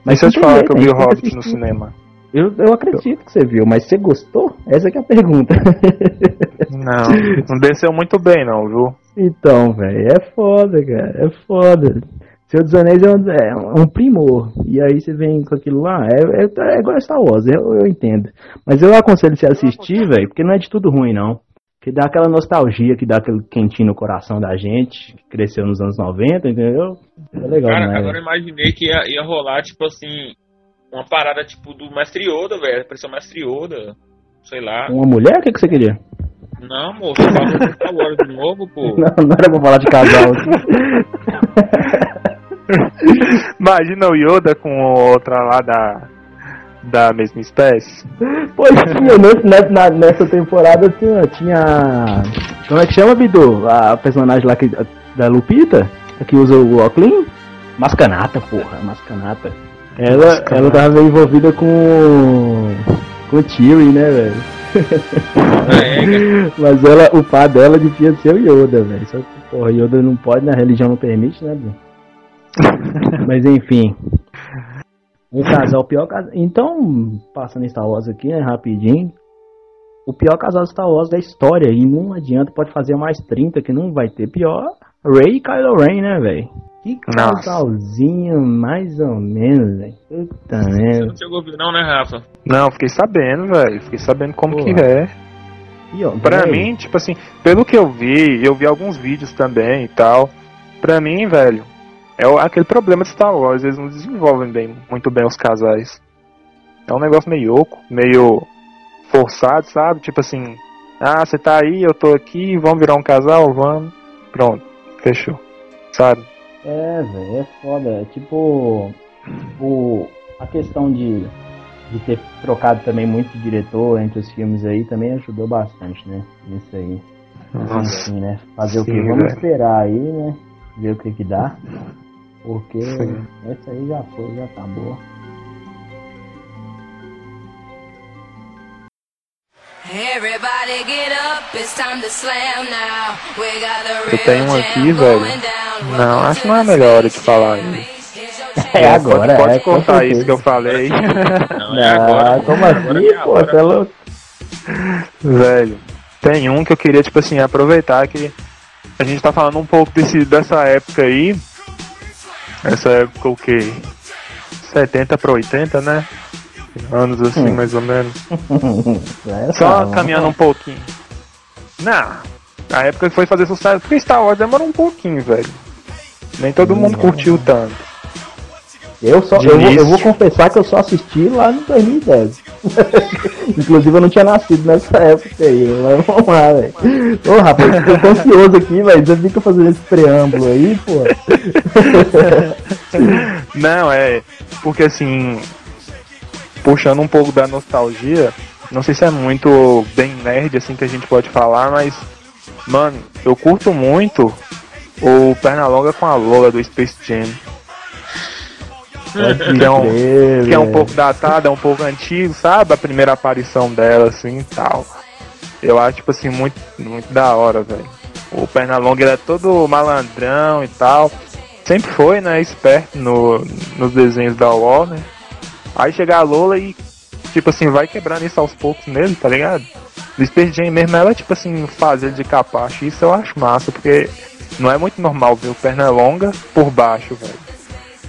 Mas se eu te falar que eu vi o tem que Hobbit no cinema. Eu, eu acredito que você viu, mas você gostou? Essa que é a pergunta. Não, não desceu muito bem não, viu? Então, velho, é foda, cara, é foda. Senhor dos Anéis é um, é um primor. E aí você vem com aquilo lá, é, é, é igual Star Wars, eu, eu entendo. Mas eu aconselho você a assistir, velho, porque não é de tudo ruim, não. Que dá aquela nostalgia, que dá aquele quentinho no coração da gente, que cresceu nos anos 90, entendeu? É legal, Cara, né? agora eu imaginei que ia, ia rolar, tipo assim, uma parada tipo do Mestre Yoda, velho. Parecia o Mestre Yoda. Sei lá. Uma mulher, o que, que você queria? Não, moço, falou de Star Wars de novo, pô. Não, não era pra falar de casal aqui. Imagina o Yoda com outra lá da, da mesma espécie. Pois tinha, nesse- ne- na- nessa temporada tinha, tinha. Como é que chama, Bidu? A personagem lá que, da Lupita, a que usa o óculos? Mascanata, porra, Mascanata. Ela, Mascanata. ela tava envolvida com. com o Tyrion, né, velho? É, cara. Mas ela, o pai dela devia ser o Yoda, velho. Só que, porra, Yoda não pode, na religião não permite, né, Bidu? Mas enfim. Um casal, o pior casal. Então, passando em Star Wars aqui, né, rapidinho. O pior casal de Star Wars da história. E não adianta, pode fazer mais 30 que não vai ter. Pior, Ray e Kylo Ren, né, velho? Que Nossa. casalzinho, mais ou menos, velho. Puta Você não chegou a ouvir não, né, Rafa? Não, fiquei sabendo, velho. Fiquei sabendo como Pô. que é. E, ó, Pra mim, tipo assim, pelo que eu vi, eu vi alguns vídeos também e tal. Pra mim, velho, é aquele problema de Star Wars, eles não desenvolvem bem, muito bem os casais. É um negócio meio oco, meio forçado, sabe? Tipo assim, ah, você tá aí, eu tô aqui, vamos virar um casal, vamos. Pronto, fechou. Sabe? É, velho, é foda. É tipo. O, a questão de, de ter trocado também muito de diretor entre os filmes aí também ajudou bastante, né? Nisso aí. Nossa. Assim, né? Fazer o Sim, que? Vamos velho. esperar aí, né? Ver o que que dá. Porque Sim. essa aí já foi, já acabou. Everybody Eu tenho um aqui, velho. going down. Não, acho que não é a melhor hora de falar isso. É agora, pode, pode é, cortar certeza. isso que eu falei. Não, é Não, agora. como Agora assim, que é pô? Você é louco? Velho, tem um que eu queria, tipo assim, aproveitar que a gente tá falando um pouco desse, dessa época aí. Essa época o quê? 70 pra 80, né? Anos assim, Hum. mais ou menos. É, Só caminhando um pouquinho. Não, a época que foi fazer sucesso, porque Star Wars demorou um pouquinho, velho. Nem todo mundo Hum. curtiu tanto. Eu, só, eu, vou, eu vou confessar que eu só assisti lá no 2010. Inclusive eu não tinha nascido nessa época aí. Mas vamos lá, velho. Ô rapaz, eu tô ansioso aqui, velho. Você fica fazendo esse preâmbulo aí, pô. Não, é. Porque assim. Puxando um pouco da nostalgia. Não sei se é muito bem nerd assim que a gente pode falar, mas. Mano, eu curto muito o Pernalonga com a Lola do Space Jam. Que é um, que é um pouco datado, é um pouco antigo, sabe? A primeira aparição dela, assim e tal. Eu acho, tipo assim, muito, muito da hora, velho. O Pernalonga ele é todo malandrão e tal. Sempre foi, né? Esperto no, nos desenhos da Warner. Aí chega a Lola e, tipo assim, vai quebrando isso aos poucos nele, tá ligado? Space Jam mesmo, ela, tipo assim, faz ele de capacho. Isso eu acho massa, porque não é muito normal ver o Pernalonga por baixo, velho.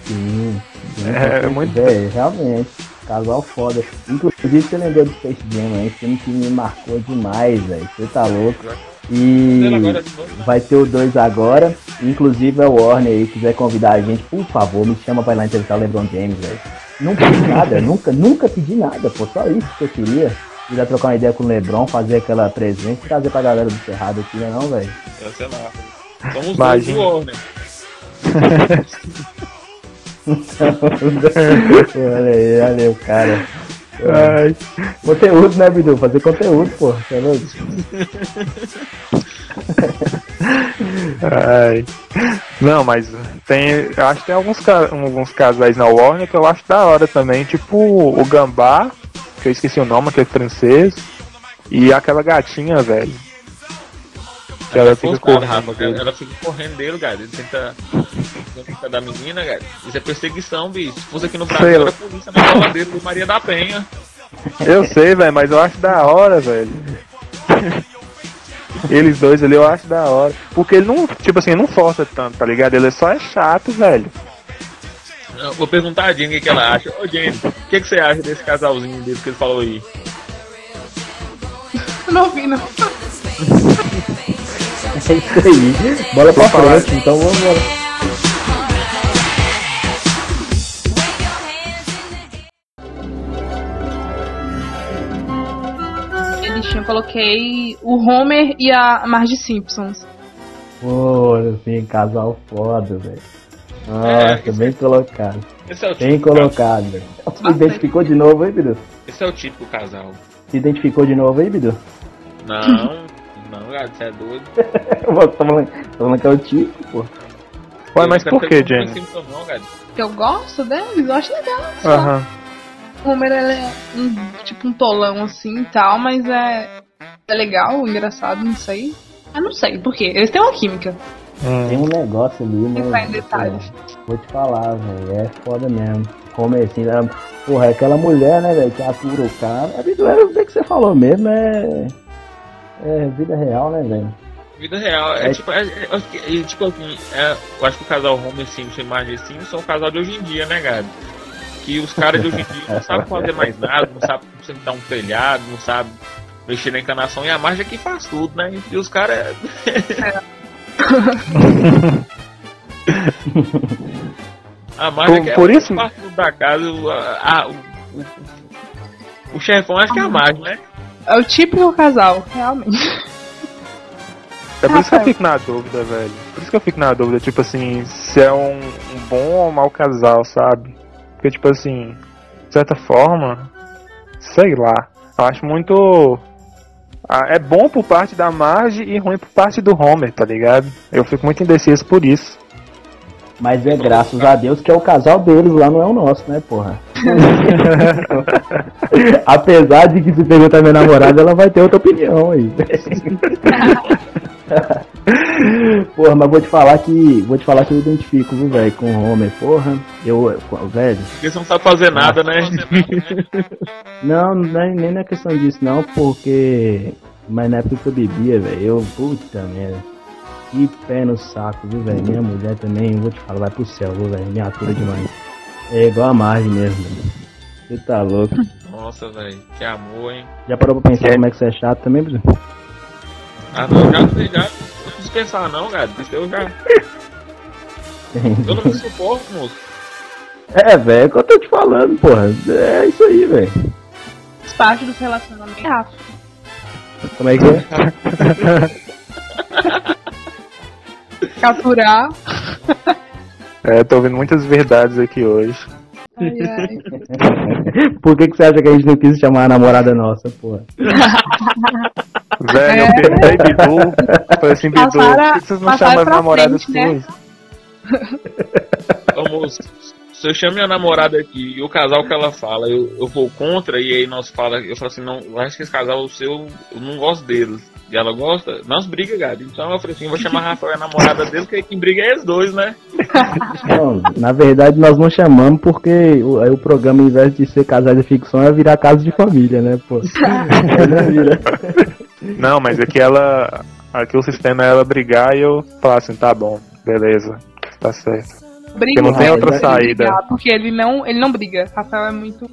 Sim, sim, É, com muito- é, realmente. Casal foda. Inclusive você lembrou do Space Jam, é um filme que me marcou demais, velho. Você tá louco. E né? vai ter o 2 agora. Inclusive a Warner aí, quiser convidar a gente, por favor, me chama pra ir lá entrevistar o LeBron James, velho. Não pedi nada, nunca, nunca pedi nada, pô. Só isso que eu queria. Ir lá trocar uma ideia com o LeBron, fazer aquela presença e trazer pra galera do Cerrado aqui, né não, velho? É, sei lá. Somos dois do Warner. olha aí, olha aí o cara. Ai, Conteúdo, né, Bidu? Fazer conteúdo, pô. Louco? ai. Não, mas tem. Acho que tem alguns, alguns casais na Warner que eu acho da hora também. Tipo o Gambá, que eu esqueci o nome, aquele francês. E aquela gatinha, velho. Que ela fica Forçado, correndo dele. ela, ela fica correndo dele, cara. Ele tenta. tenta da menina, cara. Isso é perseguição, bicho. Se fosse aqui no Sei Brasil, lá. era a polícia na coladeira do Maria da Penha. Eu sei, velho, mas eu acho da hora, velho. Eles dois ali eu acho da hora. Porque ele não, tipo assim, não força tanto, tá ligado? Ele só é chato, velho. Eu Vou perguntar a Jenny o que, que ela acha. Ô, Jenny, o que, que você acha desse casalzinho dele que ele falou aí? Eu não ouvi, não. É isso aí. Bola pra frente, então vamos embora. Eles tinham, coloquei o Homer e a Marge Simpsons. Pô, assim, casal foda, velho. É, Nossa, bem colocado. Esse é o Bem típico colocado, velho. Se identificou de novo aí, Bidu? Esse é o típico casal. Se identificou de novo aí, Bidu? Não, não, cara, você é doido. Você tá falando, tá falando que é o tipo, pô. Ué, mas Eu por que, Jenny? Simpson, não, cara. Que eu gosto deles, eu acho legal. só. Aham. O Homer ele é um, tipo um tolão assim e tal, mas é, é legal, engraçado, não sei. Eu não sei, por quê? Eles têm uma química. Tem Hum. um negócio ali, né? Entrar em detalhes. Vou te falar, velho. É foda mesmo. Homer assim, ela, porra, é aquela mulher, né, velho, que atura o cara. A vida é o que você falou mesmo, é. É vida real, né, velho? Vida real. É, É. tipo, é, é, é, tipo assim, é, eu acho que o casal Homer Simpson e Marge Simpson são o casal de hoje em dia, né, cara? Que os caras de hoje em dia não sabem fazer mais nada, não sabem consertar um telhado, não sabem mexer na encanação, e a Marge é que faz tudo, né? E os caras. a Marge Por- é que é por o isso- faz tudo da casa, o, a- o, o, o chefão acho que é a Marge, né? É o típico casal, realmente. É por isso que eu fico na dúvida, velho. Por isso que eu fico na dúvida, tipo assim, se é um, um bom ou mau casal, sabe? Porque, tipo assim, de certa forma, sei lá. Eu acho muito. ah, É bom por parte da Marge e ruim por parte do Homer, tá ligado? Eu fico muito indeciso por isso. Mas é graças a Deus que é o casal deles lá, não é o nosso, né, porra? Apesar de que se perguntar minha namorada, ela vai ter outra opinião aí. porra, mas vou te falar que. Vou te falar que eu identifico, viu, velho, com o Homer, porra. Eu, velho. Porque você não sabe fazer nada, né? Não, não é nem na questão disso, não, porque. Mas na época que eu bebia, velho, eu. Puta merda. Que pé no saco, viu, velho? Minha mulher também, vou te falar, vai pro céu, viu, velho? Me atura demais. É igual a Marge mesmo, velho. Você tá louco. Nossa, velho, que amor, hein? Já parou pra pensar como é que você é chato também, Bruno? Ah, não, já, já. Não preciso pensar, não, cara. Isso eu já. Eu não me suporto, moço. É, velho, é o que eu tô te falando, porra. É isso aí, velho. Faz parte do relacionamento. Ah, Como é que é? capturar. É, tô ouvindo muitas verdades aqui hoje. Ai, ai. Por que, que você acha que a gente não quis chamar a namorada nossa, porra? Velho, É. eu perguntei Bidu, falei assim, Bidu, por que vocês não chamam as namoradas frente, né? suas? Ô, moço, se eu chamo minha namorada aqui e o casal que ela fala, eu, eu vou contra, e aí nós fala, eu falo assim, não, eu acho que esse casal seu, eu não gosto deles. E ela gosta, nós briga, gado. Então eu falei assim, eu vou chamar a Rafael, a namorada dele, porque quem briga é eles dois, né? Não, na verdade nós não chamamos porque o, aí o programa, ao invés de ser casais de ficção, é virar casa de família, né, pô? É, não mas aqui ela. Aqui o sistema é ela brigar e eu falar assim, tá bom, beleza, tá certo. Briga, não tem outra saída. brigar, Porque ele não, ele não briga. Rafael é muito,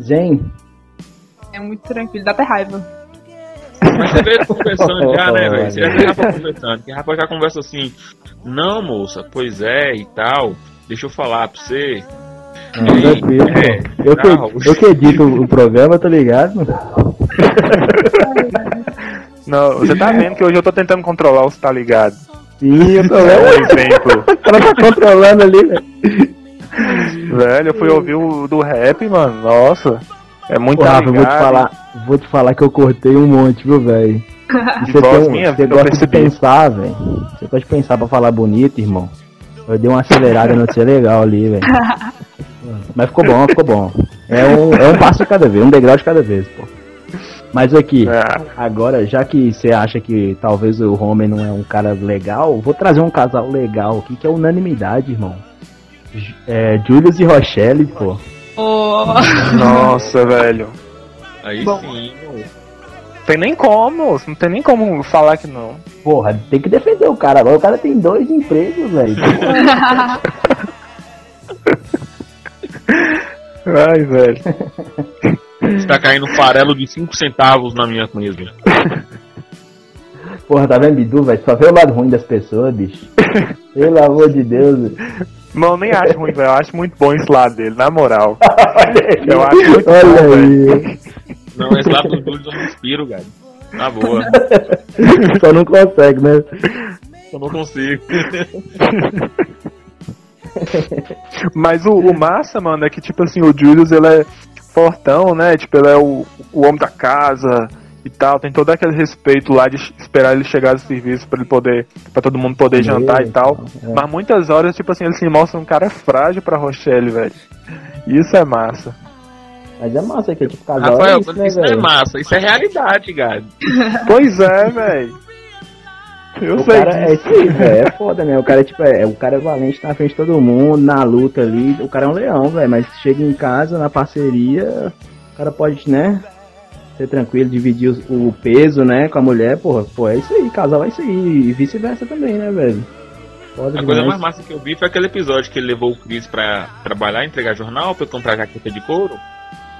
Zen, é muito tranquilo, dá até raiva. Mas você ele conversando já, né, velho? Você já Rafa conversando. Que Rafa já conversa assim, não, moça, pois é e tal. Deixa eu falar pra você. não, tranquilo, É. Eu não. que, eu que edito o programa, tá ligado? Não, você tá vendo que hoje eu tô tentando controlar os tá ligado. Sim, eu tô É um vendo. exemplo. O cara tá controlando ali, velho. Velho, eu fui ouvir o do rap, mano. Nossa. É muito eu vou te falar, vou te falar que eu cortei um monte, viu, velho? De Você, tem minha, você eu gosta de percebi. pensar, velho. Você gosta de pensar pra falar bonito, irmão. Eu dei uma acelerada no ser legal ali, velho. Mas ficou bom, ficou bom. É um, é um passo de cada vez, um degrau de cada vez, pô. Mas aqui, Ah, agora, já que você acha que talvez o Homer não é um cara legal, vou trazer um casal legal aqui que é unanimidade, irmão. É, Julius e Rochelle, pô. Ô, nossa, velho. Aí Bom. sim, moço. Tem nem como, não tem nem como falar que não. Porra, tem que defender o cara. Agora o cara tem dois empregos, velho. Ai, velho. Está caindo um farelo de 5 centavos na minha mesa. Porra, tá vendo, Bidu, velho? Só vê o lado ruim das pessoas, bicho. Pelo amor de Deus. velho. Não, eu nem acho ruim, velho. Eu acho muito bom esse lado dele, na moral. Aí. Eu acho muito Olha bom, aí. Não, esse lado dos dois eu não inspiro, cara. Na boa. Só não consegue, né? Eu não consigo. Mas o, o massa, mano, é que, tipo assim, o Julius, ele é fortão, né? Tipo, ele é o, o homem da casa e tal. Tem todo aquele respeito lá de esperar ele chegar do serviço pra ele poder, pra todo mundo poder jantar e tal. É. Mas muitas horas, tipo assim, ele se mostra um cara frágil pra Rochelle, velho. Isso é massa. Mas é massa que tipo casal Rafael, é isso, né, isso é massa, isso é realidade, cara. Pois é, velho. Eu o sei cara é disso. isso aí, velho. É foda, né? O cara, tipo, é, o cara é valente na frente de todo mundo, na luta ali. O cara é um leão, velho. Mas chega em casa, na parceria, o cara pode, né? Ser tranquilo, dividir o peso, né? Com a mulher, porra. Pô, é isso aí, casal é isso aí. E vice-versa também, né, velho? Foda A coisa mais massa que eu vi foi aquele episódio que ele levou o Chris pra trabalhar, entregar jornal, pra comprar jaqueta de couro.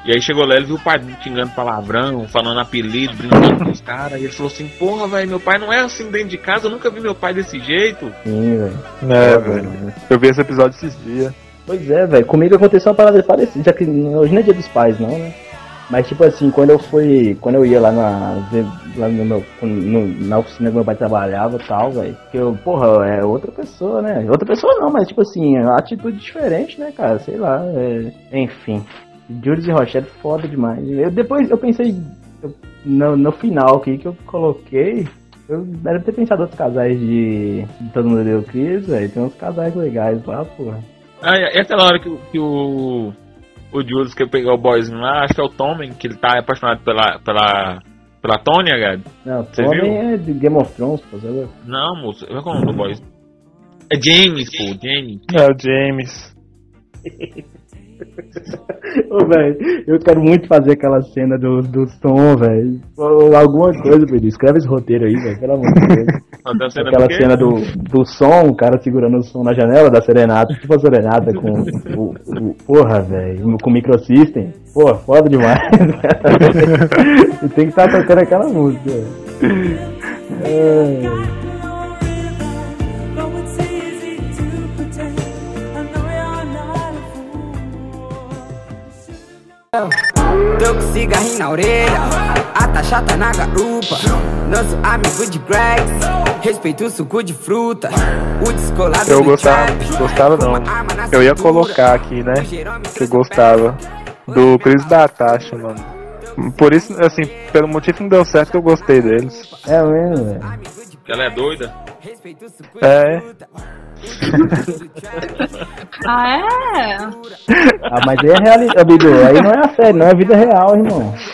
E aí chegou lá, ele viu o pai xingando palavrão, falando apelido, brincando com os caras. E ele falou assim: Porra, velho, meu pai não é assim dentro de casa, eu nunca vi meu pai desse jeito. Sim, velho. É, velho. Eu vi esse episódio esses dias. Pois é, velho. Comigo aconteceu uma parada parecida, já que hoje não é dia dos pais, não, né? Mas tipo assim, quando eu fui. Quando eu ia lá na. lá no meu, no- na oficina que meu pai trabalhava e tal, velho. Que eu, porra, é outra pessoa, né? Outra pessoa não, mas tipo assim, é atitude diferente, né, cara? Sei lá. é- Enfim. Jules e Rochelle foda demais. Eu, depois eu pensei eu- no, no final aqui que eu coloquei. Eu deve ter pensado outros casais de, de Todo Mundo Deu Cris, velho. Tem uns casais legais lá, porra. Ah, e aquela hora que, que o. O Jules que pegou o boyzinho lá, acho que é o Tommen, que ele tá apaixonado pela. pela. pela Tônia, cara. Não, Você Tommy viu? é de Game of Thrones, pô. sabe? Não, moço, qual é o nome do boy? É James, pô, James. É o James. Ô, velho, eu quero muito fazer aquela cena do, do som, velho. Ou Alguma coisa, Pedro. Escreve esse roteiro aí, velho, pelo amor de Deus. Tá cena Aquela do cena do, do som, o cara segurando o som na janela da serenata. Tipo a serenata com o. o porra, velho, com microsystem. Porra, foda demais. e tem que estar tocando aquela música. É. Tô com cigarrinho na orelha, a taxa tá na garupa. Nosso amigo de Gregs, respeito o suco de fruta. O descolado Eu gostava, gostava não. Eu ia colocar aqui, né? Que eu gostava. Do Chris da Tasha, mano. Por isso, assim, pelo motivo que não deu certo, eu gostei deles. É mesmo, velho. Que ela é doida. É. Ah, é? Ah, mas aí é realidade, Bidu. Aí não é a série, não é a vida real, irmão.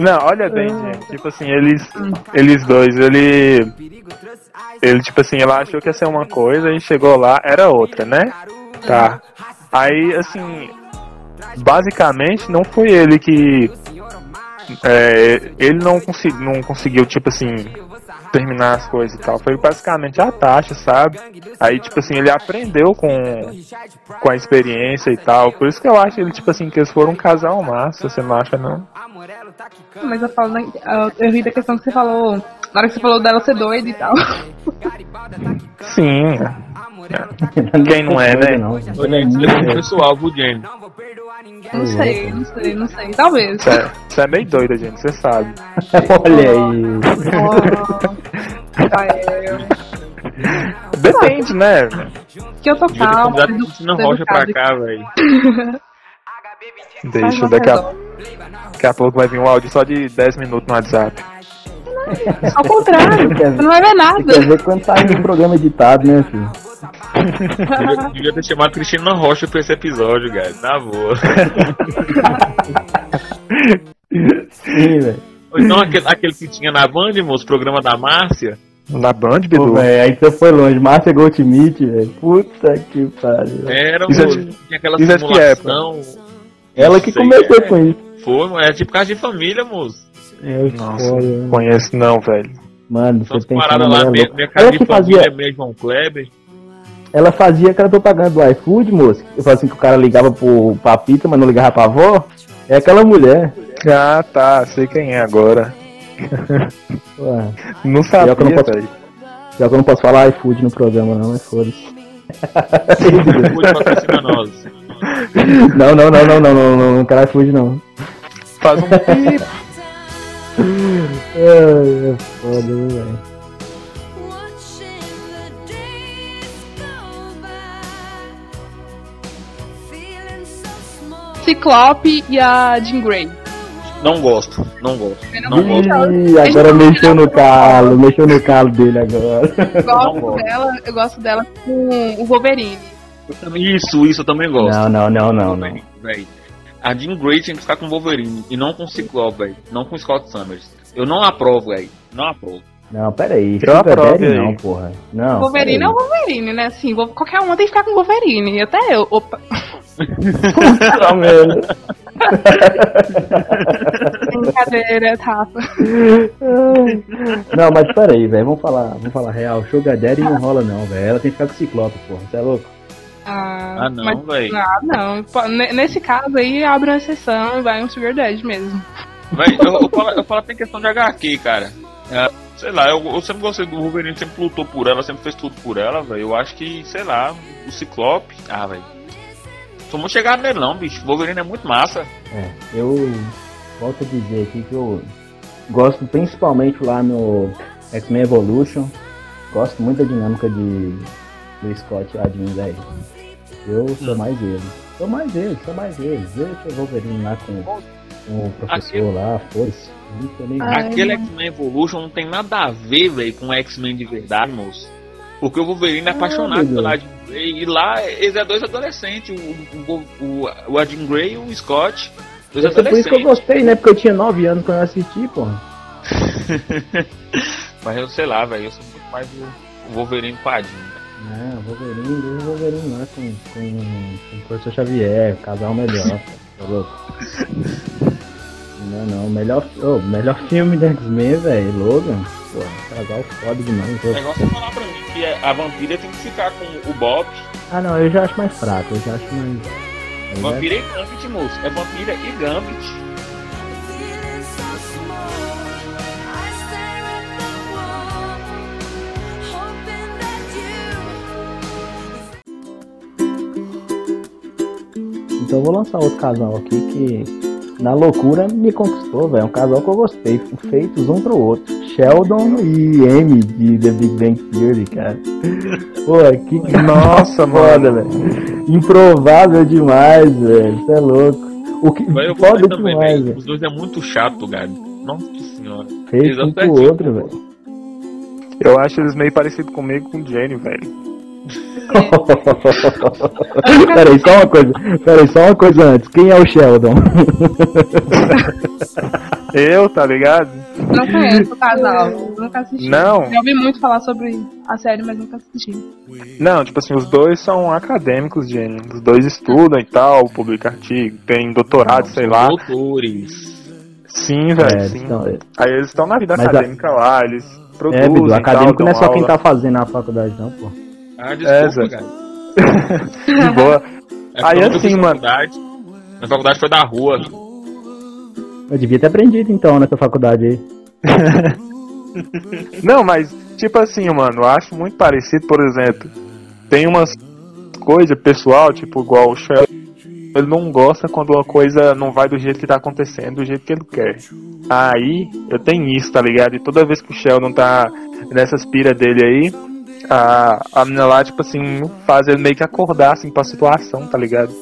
Não, olha bem, gente. Tipo assim, eles, eles dois, ele, ele, tipo assim, ela achou que ia ser uma coisa e chegou lá, era outra, né? Tá. Aí, assim, basicamente, não foi ele que, é, ele não, consegui, não conseguiu, tipo assim, terminar as coisas e tal. Foi basicamente a taxa, sabe? Aí, tipo assim, ele aprendeu com, com a experiência e tal. Por isso que eu acho ele, tipo assim, que eles foram um casal massa, você não acha, não? Mas eu falo, da- eu- ri da questão que você falou, na hora que você falou dela ser doida e tal. Sim. Amarelo Quem não é, né? Não, Ele é pessoal, James? não vou perdoar ninguém. Não sei, não sei, não sei. Talvez. Você é, é meio doida, gente, você sabe. Olha aí. Depende, né? Que eu tô calma. tô Rocha pra cá, velho. Deixa, daqui a, daqui a pouco vai vir um áudio só de 10 minutos no WhatsApp. Ao contrário, você não vai ver Você quer nada. ver quando sai no programa editado, né, filho? Devia, devia ter chamado Cristina Rocha pra esse episódio, cara. Na boa. Sim, velho. Então aquele, aquele que tinha na Band, moço, programa da Márcia. Na Band, Pô, Bidu? velho, aí você foi longe. Márcia Goldschmidt, velho. Puta que pariu. Era, Isso é moço, tinha aquela isso é de que simulação. Ela que começou é. com isso. Foi, mano, era tipo casa de família, moço. É, Nossa, não conheço não, velho. Mano, você tem que lá, minha, minha Ela de família, fazia, minha João Kleber. ela fazia aquela propaganda do iFood, moço. Eu falo assim que o cara ligava pro, pra mas não ligava pra avó. É aquela mulher. Ah, tá, sei quem é agora. Ué, Não eu não sabia, posso- já que eu não posso falar iFood no programa, não, mas foda-se. Depois patrocina nós. não, não, não, não, não, não, não, não quero iFood, não. Faz um pi. É, é foda, né, velho? Watching the days go feeling so small. Ciclope e a Jean Grey. Não gosto, não gosto. Não gosto. Ih, agora mexeu no calo, mexeu no calo dele agora. Eu gosto gosto. dela, eu gosto dela com o Wolverine. Isso, isso eu também gosto. Não, não, não, não, não. Véi. A Jean Grey tinha que ficar com o Wolverine e não com o Ciclope, velho. Não com o Scott Summers. Eu não aprovo, velho. Não aprovo. Não, pera aí. Eu Sugar aprovo Daddy não, porra. Não. Wolverine é o Wolverine, né? Assim, qualquer um tem que ficar com Wolverine. Até eu. Opa. Não, mesmo. Brincadeira, Rafa. Não, mas pera aí, velho. Vamos falar, vamos falar real. Sugar Daddy não rola não, velho. Ela tem que ficar com o Ciclope, porra. Você é louco? Ah, Ah, não, mas- velho. Ah, não. Nesse caso aí, abre uma exceção e vai um Sugar Daddy mesmo. Véi, eu, eu, falo, eu falo até em questão de HQ, cara. É, sei lá, eu, eu sempre gostei do Wolverine, sempre lutou por ela, sempre fez tudo por ela, velho. Eu acho que, sei lá, o Ciclope. Ah, velho. Sou muito chegado nele, não, bicho. O Wolverine é muito massa. É, eu volto a dizer aqui que eu gosto principalmente lá no X-Men Evolution. Gosto muito da dinâmica de do Scott e a Jean, velho. Eu sou mais ele. Sou mais ele, sou mais ele. Deixa o Wolverine lá com, com o professor Aquilo- lá, Ai, Aquele. X-Men Evolution não tem nada a ver, velho, com o X-Men de verdade, moço. Porque o Wolverine é apaixonado meu pela. Jean Grey. E lá eles é dois adolescentes, o, o, o, o Jean Grey e o Scott. Dois Deve ser por isso que eu adolescentes. gostei, né? Porque eu tinha 9 anos quando eu assisti, porra. Mas eu sei lá, velho, eu sou muito mais o, Wolverine com Jean. Não, Wolverine, deixa o Wolverine lá com, com, com o professor Xavier, casal melhor, tá louco? Não, não, melhor, oh, melhor filme do X-Men, velho, Logan, pô, casal foda demais. O negócio é falar pra mim que a vampira tem que ficar com o Bob. Ah não, eu já acho mais fraco, eu já acho mais. Vampira e Gambit, moço. É vampira e Gambit. Então eu vou lançar outro casal aqui que na loucura me conquistou, velho. É um casal que eu gostei, feitos um pro outro. Sheldon e Amy de The Big Bang Theory, cara. Pô, que Nossa, foda, velho. Improvável demais, velho. Você é louco. O que Vai eu foda também, demais, velho. Os dois é muito chato, cara. Nossa senhora. Feito um pro outro, velho. Eu acho eles meio parecidos comigo com o Jenny, velho. Peraí, só uma coisa. Peraí, só uma coisa antes. Quem é o Sheldon? Eu, tá ligado? Não conheço o casal. Nunca assisti. Não. Já ouvi muito falar sobre a série, mas nunca assisti. Não, tipo assim, os dois são acadêmicos, Jenny. Os dois estudam e tal, publicam artigo, tem doutorado, sei lá. Doutores. Sim, velho, É, sim. então, é. Aí eles estão na vida Mas a- acadêmica lá, eles produzem. É, Bidu, e tal, acadêmico não é só quem aula. tá fazendo na faculdade, não, pô. Ah, É, desculpa, Zé. cara. De boa. É Aí assim, mano. faculdade. Minha faculdade foi da rua. Eu devia ter aprendido então nessa faculdade aí. Não, mas, tipo assim, mano, eu acho muito parecido, por exemplo, tem umas coisas pessoal, tipo, igual o Sheldon, ele não gosta quando uma coisa não vai do jeito que tá acontecendo, do jeito que ele quer. Aí, eu tenho isso, tá ligado? E toda vez que o Sheldon tá nessas pira dele aí, a, a menina lá, tipo assim, faz ele meio que acordar, assim, pra situação, tá ligado?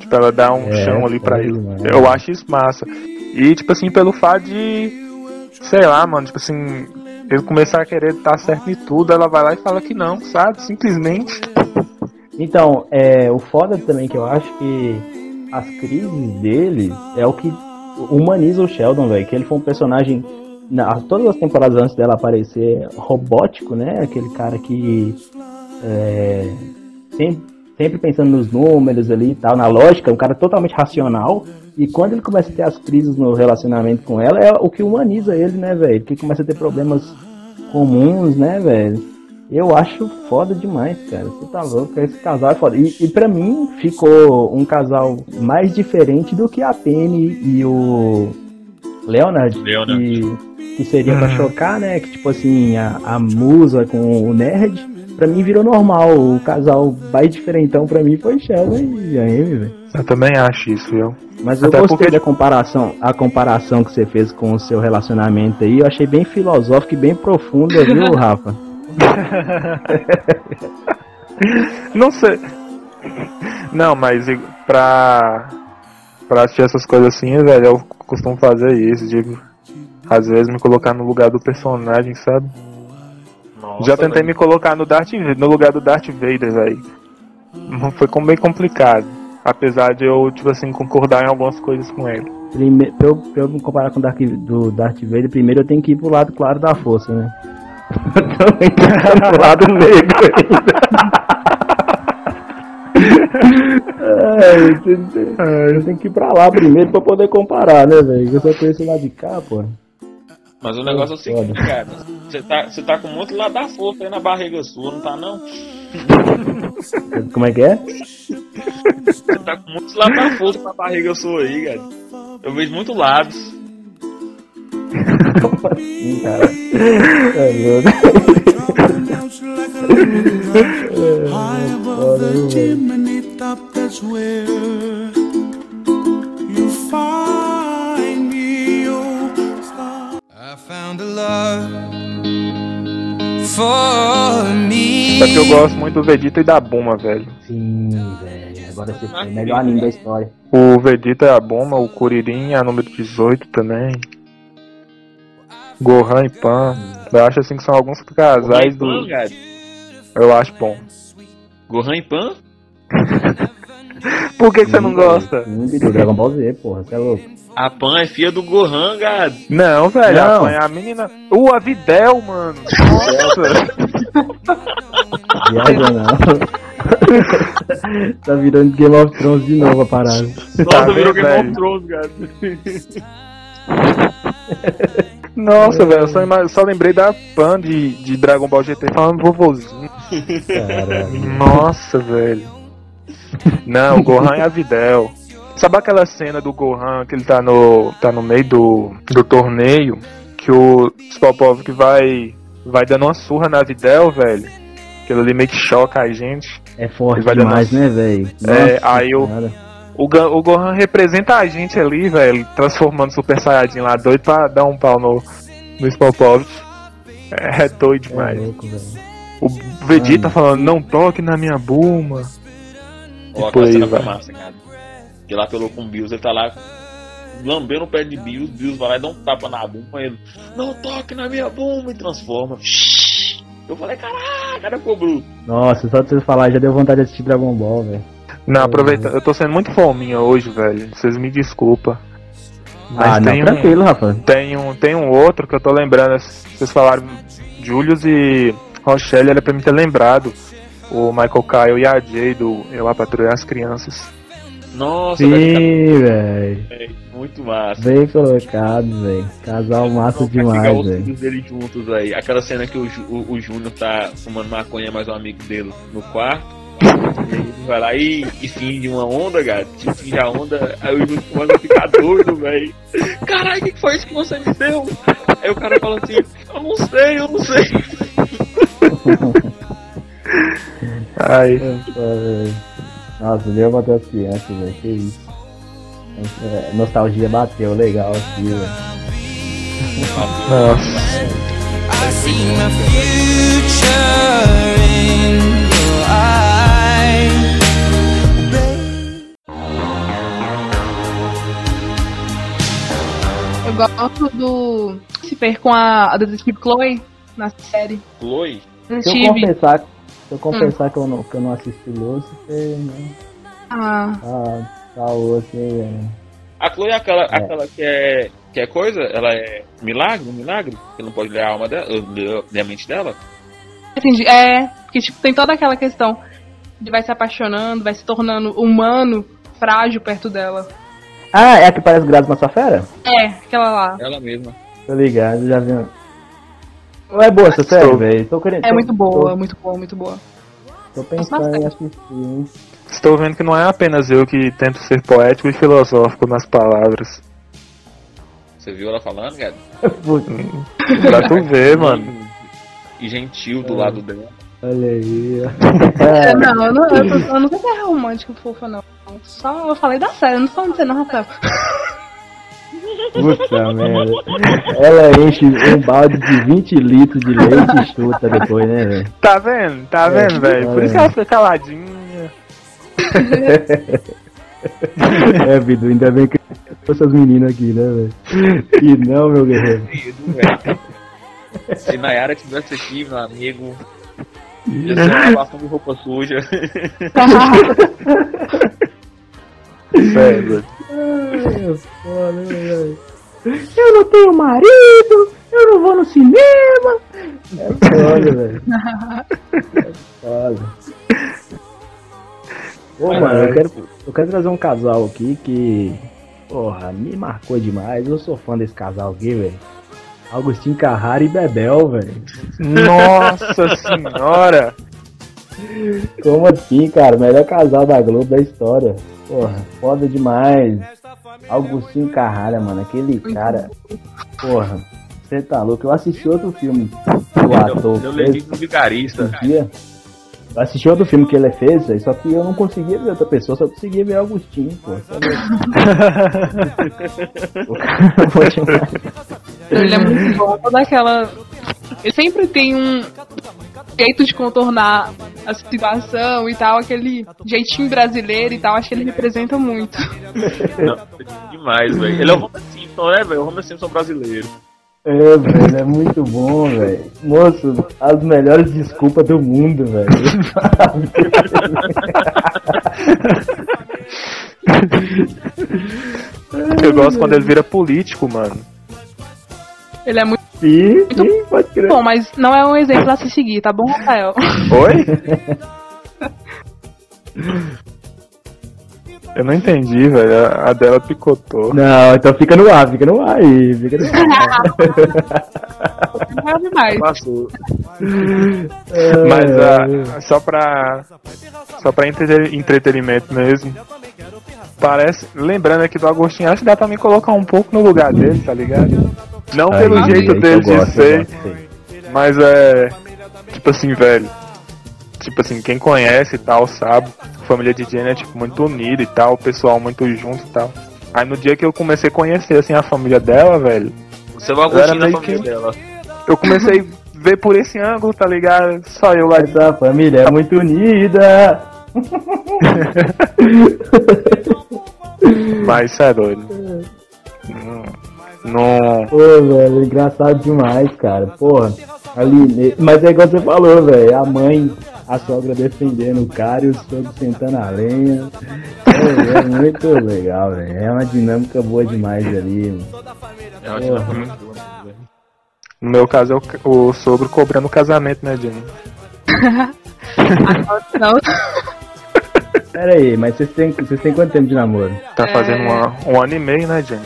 Tipo, ela dá um É, chão ali pra ele. demais. Eu acho isso massa. E, tipo assim, pelo fato de sei lá, mano, tipo assim, ele começar a querer estar certo em tudo, ela vai lá e fala que não, sabe? Simplesmente. Então, é, o foda também que eu acho que as crises dele é o que humaniza o Sheldon, velho. Que ele foi um personagem, na, todas as temporadas antes dela aparecer, robótico, né? Aquele cara que é, sempre, sempre pensando nos números ali e tal, na lógica, um cara totalmente racional. E quando ele começa a ter as crises no relacionamento com ela, é o que humaniza ele, né, velho? Que começa a ter problemas comuns, né, velho? Eu acho foda demais, cara. Você tá louco, esse casal é foda. E, e pra mim ficou um casal mais diferente do que a Penny e o Leonard, Leonard. Que, que seria pra chocar, né? Que tipo assim, a, a musa com o nerd, pra mim virou normal. O casal mais diferentão pra mim foi Sheldon e a Amy, velho. Eu também acho isso, viu? Mas eu Até gostei porque- da comparação, a comparação que você fez com o seu relacionamento aí, eu achei bem filosófica e bem profunda, viu, Rafa? Não sei. Não, mas pra, pra assistir essas coisas assim, velho, eu costumo fazer isso, de às vezes me colocar no lugar do personagem, sabe? Nossa, Já tentei velho. me colocar no, Darth, no lugar do Darth Vader, velho. Foi como bem complicado. Apesar de eu, tipo assim, concordar em algumas coisas com ele. Prime... Pra, eu, pra eu me comparar com o Darth, do Darth Vader, primeiro eu tenho que ir pro lado claro da força, né? Eu também tô pro lado negro ainda. É, eu tenho- eu tenho que ir pra lá primeiro pra poder comparar, né, velho? Eu só conheço lá de cá, pô. Mas o negócio é o seguinte, cara. Você tá, você tá com muito lá da força aí na barriga sua, não tá não? Como é que é? Você tá com muitos lá da força na barriga sua aí, cara. Eu vejo muito lados. Sim, cara. É, meu High chimney top, that's where you find me, oh star. I found a love for me. Só que eu gosto muito do Vegeta e da Buma, velho. Sim, velho. Agora você foi o melhor anime da história. O Vegeta e a Buma, o Kuririn, a número 18 também. Gohan e Pan. Eu acho assim que são alguns casais do. Gohan, cara. Eu acho bom. Gohan e Pan? Por que, que você não gosta? Do Dragon Ball Z, porra. Você é louco. A Pan é filha do Gohan, cara. Não, velho, a. Pan é a menina. O Avidel, mano. Nossa. Viaja não. tá virando Game of Thrones de novo a parada. Nossa, Tá virou Game velho? of Thrones, cara. Nossa, velho, eu só, só lembrei da Pan de, de Dragon Ball GT falando vovozinho. Caralho. Nossa, velho. Não, o Gohan é a Videl. Sabe aquela cena do Gohan que ele tá no, tá no meio do, do torneio? Que o Spopov que vai, vai dando uma surra na Videl, velho. Aquilo ali meio que choca a gente. É forte Vai dando demais, uma- né, velho? É, aí. O, Ga- o Gohan representa a gente ali, velho, transformando o Super Saiyajin lá, doido pra dar um pau no, no Spopov. É, doido É demais. louco, velho. O Vegeta falando, não toque na minha Buma. Ó, aquela cena foi vai. massa, cara. Que lá pelo com o Bills, ele tá lá lambendo o pé de Bills, Bills vai lá e dá um tapa na bumba, ele, não toque na minha bumba e transforma. Eu falei, caraca, cara ficou bruto. Nossa, só de vocês falar já deu vontade de assistir Dragon Ball, velho. Não, aproveita, eu tô sendo muito fominha hoje, velho. Vocês me desculpa. Mas Ah, não, tem, um, tranquilo, Rafa. tem um tem um outro que eu tô lembrando. Vocês falaram Julius e Rochelle, era pra mim ter lembrado. O Michael Kyle e a Jay do Eu a Patrulhar as Crianças. Nossa, Sim, velho. muito massa. Bem colocado, velho. Casal massa demais, os velho. filhos dele juntos aí. Aquela cena que o, o, o Júnior tá fumando maconha mais um amigo dele no quarto. Ele vai lá e, e finge uma onda, cara. Tipo, finge a onda. Aí o Júnior começa a ficar doido, velho. Caralho, o que que foi isso que você me deu? Aí o cara fala assim: Eu não sei, eu não sei. Ai, Nossa, deu bater as crianças, velho. Que isso. É, Nostalgia bateu legal aqui, velho. nossa. I see my future in your eyes. Eu gosto do Lucifer com a, a detetive Chloe na série. Chloe? Se eu confessar, eu confessar que, eu não, que eu não assisti Lucifer, né? Ah, Tá, tá aí, velho. A Chloe é aquela, aquela que é. Que é coisa? Ela é milagre? Um milagre? Que não pode ler a alma dela, ler ler a mente dela? entendi. É, porque tipo, tem toda aquela questão de vai se apaixonando, vai se tornando humano, frágil perto dela. Ah, é a que parece Grazi Massafera? É, aquela lá. Ela mesma. Tô ligado, já vi. Não é boa essa série, Tô. velho? Tô querendo. É tô- muito boa, Tô, muito boa, muito boa. tô pensando em assistir, hein? Estou vendo que não é apenas eu que tento ser poético e filosófico nas palavras. Você viu ela falando, cara? Putz, Pra tu ver, mano. E gentil do lado dela. Olha aí, ó. É, É, não, eu não, eu, eu não sei se é romântico fofa, não. Só eu falei da série, eu não tô falando de você não, Rafael. Puta merda. Ela enche um balde de 20 litros de leite e chuta depois, né, velho? Tá vendo? Tá vendo, velho? Por isso que ela fica caladinha. É, Bidu, ainda bem que essas meninas aqui, né, velho? Que não, meu guerreiro. Se Nayara tivesse aqui, meu amigo, ia ser uma lavação de roupa suja. Sério. Ai, é foda, velho. Eu não tenho marido, eu não vou no cinema. É foda, velho. É foda. Ô, mano, eu quero, eu quero trazer um casal aqui que, porra, me marcou demais. Eu sou fã desse casal aqui, velho. Agostinho Carrara e Bebel, velho. Nossa senhora! Como assim, cara? Melhor casal da Globo da história. Porra, foda demais. Augustinho Carrara, mano. Aquele cara. Porra, você tá louco. Eu assisti outro filme do ator. Eu fez levei pro vigarista. dia. Eu assisti outro filme que ele fez, só que eu não conseguia ver outra pessoa, só conseguia ver Augustinho, pô. É. Ele é muito bom. Toda aquela. Ele sempre tem um jeito de contornar a situação e tal, aquele jeitinho brasileiro e tal. Acho que ele representa muito. Não, demais, velho. Ele é o Homer Simpson, né, velho? O Homer Simpson brasileiro. É, velho, é muito bom, velho. Moço, as melhores desculpas do mundo, velho. Eu gosto quando ele vira político, mano. Ele é muito sim, sim, pode crer. bom, mas não é um exemplo a se seguir, tá bom, Rafael? Oi? Eu não entendi, velho. A dela picotou. Não, então fica no ar, fica no ar aí, fica no ar. Não é demais. Passou. Mas ah, só pra. Só pra entre- entretenimento mesmo. Parece. Lembrando aqui do Agostinho, acho que dá pra me colocar um pouco no lugar dele, tá ligado? Não Aí, pelo aí jeito que dele de gosto, ser, mas é. Tipo assim, velho. Tipo assim, quem conhece e tal, sabe? A família de Jenny é tipo muito unida e tal, o pessoal muito junto e tal. Aí no dia que eu comecei a conhecer assim a família dela, velho, Você é o Agostinho da família que- dela. eu comecei a ver por esse ângulo, tá ligado? Só eu lá de Essa família é muito unida. Mas isso é doido. Não. Pô, velho, engraçado demais, cara. Porra, ali. Mas é igual você falou, velho. A mãe, a sogra defendendo o cara e o sogro sentando a lenha. É, é muito legal, velho. É uma dinâmica boa demais ali, mano. É uma dinâmica muito boa, velho. No meu caso é o, o sogro cobrando o casamento, né, Jenny? Não, Pera aí, mas vocês têm, vocês têm quanto tempo de namoro? Tá É. fazendo uma- um ano e meio, né, Jenny?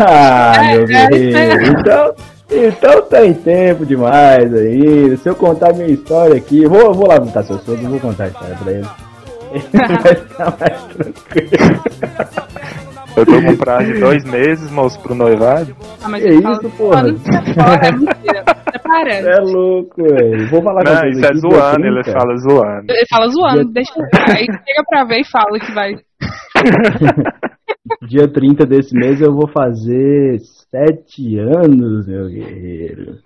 Ah, meu é, guerreiro. Então, então tem tempo demais aí. Se eu contar minha história aqui, eu vou, eu vou lá visitar seu sogro e vou contar a história pra ele. Ele vai ficar mais tranquilo. Eu tô com prazo de dois meses, moço, pro noivado. Ah, mas Que isso, porra? "Mano, isso é foda, é mentira. É parece. É louco, velho. Vou falar com Não, vocês isso é zoando, ele 30. fala zoando. Ele fala zoando, Dia- deixa. Aí chega pra ver e fala que vai. Dia 30 desse mês eu vou fazer sete anos, meu guerreiro.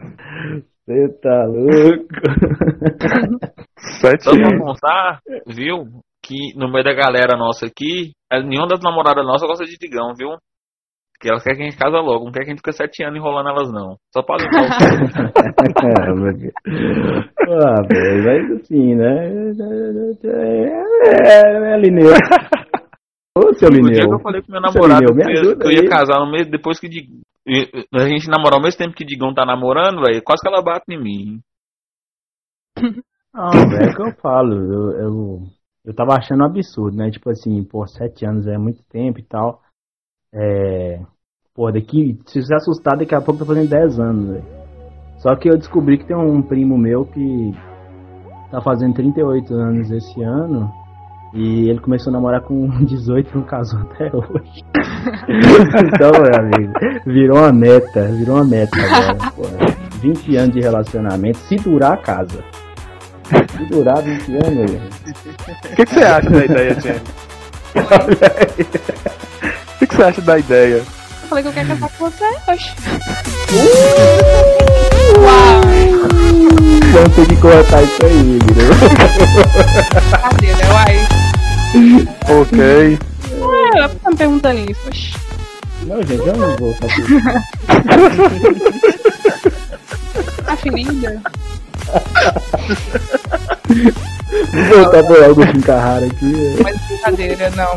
Você tá louco? Sete Só pra anos. contar, viu? Que no meio da galera nossa aqui, eh, nenhuma das namoradas nossas gosta de Digão, viu? Que elas querem que a gente casa logo, não quer que a gente fique sete anos enrolando elas, não. Só pra limpar o É, ah, mas assim, né? É, é, Lineu. Ô, seu O dia que Lineu. eu falei com meu namorado Lineu, me que, eu- ajuda que eu ia aí. casar no mês depois que e- e- a gente namorar ao mesmo tempo que Digão tá namorando, velho, quase que ela bate em mim. Ah, é que eu falo. Eu, eu, eu tava achando um absurdo, né? Tipo assim, pô, sete anos é muito tempo e tal. É. Pô, daqui, se você assustar, daqui a pouco tá fazendo 10 anos, velho. Só que eu descobri que tem um primo meu que tá fazendo 38 anos esse ano. E ele começou a namorar com 18 e não casou até hoje. então, meu amigo, virou uma meta, virou uma meta agora, pô. 20 anos de relacionamento, se durar, casa. Se durar 20 anos. O que, que você acha da ideia, Jenny? O que, que você acha da ideia? Eu falei que eu quero casar com você, oxe. Vamos ter que cortar isso aí, entendeu? Cadê, né? Uai. Ok. Ué, eu tô me perguntando isso, oxe. Não, gente, eu não vou fazer Tá ferida? Vou voltar pro Augusto Carrara aqui. Mas brincadeira, não.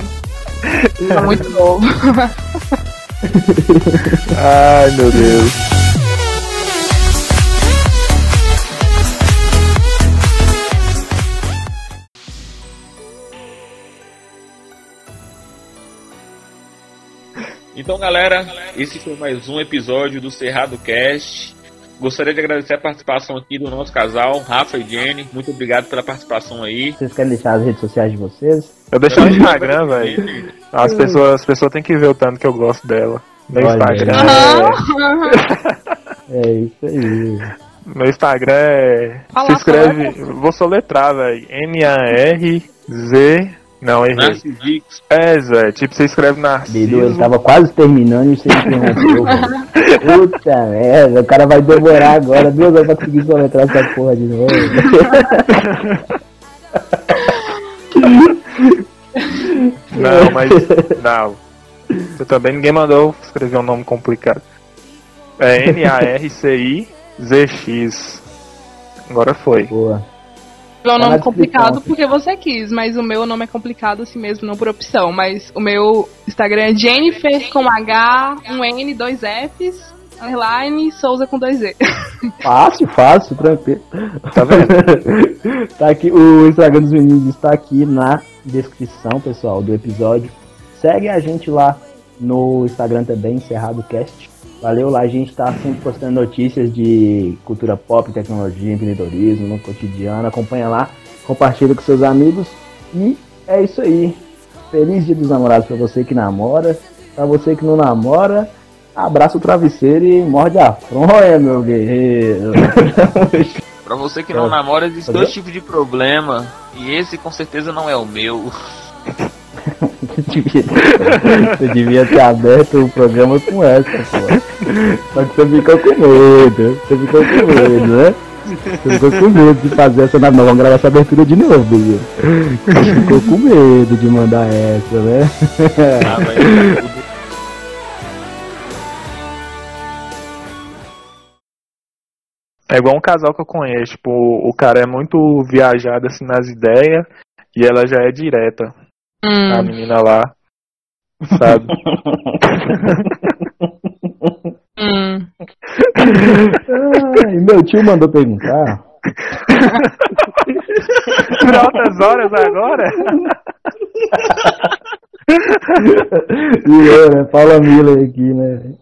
Tá muito novo. Ai, meu Deus. Então, galera, esse foi mais um episódio do Cerrado Cast. Gostaria de agradecer a participação aqui do nosso casal, Rafa e Jenny. Muito obrigado pela participação aí. Vocês querem deixar as redes sociais de vocês? Eu deixei no Instagram, velho. As pessoas, as pessoas têm que ver o tanto que eu gosto dela. Meu Olha. Instagram é. É isso aí. Meu Instagram é. Fala, se escreve. Vou soletrar, velho. N-A-R-Z. Não, errei. É, Zé. Tipo, você escreve Bidu, ele Narciso. tava quase terminando e você interrompeu. Puta merda, o cara vai demorar agora duas horas pra conseguir soletrar essa porra de novo. Não, mas. Não. Você também ninguém mandou escrever um nome complicado. É N-A-R-C-I-Z-X. Agora foi. Boa. É na nome descrição. complicado porque você quis, mas o meu nome é complicado assim mesmo, não por opção. Mas o meu Instagram é Jennifer com H, um N, dois Fs, underline, Souza com dois E. Fácil, fácil, tranquilo. Tá vendo? tá aqui, o Instagram dos meninos está aqui na descrição, pessoal, do episódio. Segue a gente lá no Instagram também, Encerrado Cast. Valeu lá, a gente tá sempre postando notícias de cultura pop, tecnologia, empreendedorismo no cotidiano. Acompanha lá, compartilha com seus amigos. E é isso aí. Feliz dia dos namorados pra você que namora. Pra você que não namora, abraça o travesseiro e morde a fronha, meu guerreiro. Pra você que não namora, existem Cadê? dois tipos de problema. E esse com certeza não é o meu. Você devia, ter aberto o programa com essa, pô. Só que você ficou com medo. Você ficou com medo, né? Você ficou com medo de fazer essa. Não, vamos gravar essa abertura de novo, Billy. Você ficou com medo de mandar essa, né? É igual um casal que eu conheço. Tipo, o cara é muito viajado assim nas ideias e ela já é direta. A Hum, menina lá. Sabe? hum. Ai, meu tio mandou perguntar. Por altas horas agora? E eu, né? Paula Miller aqui, né?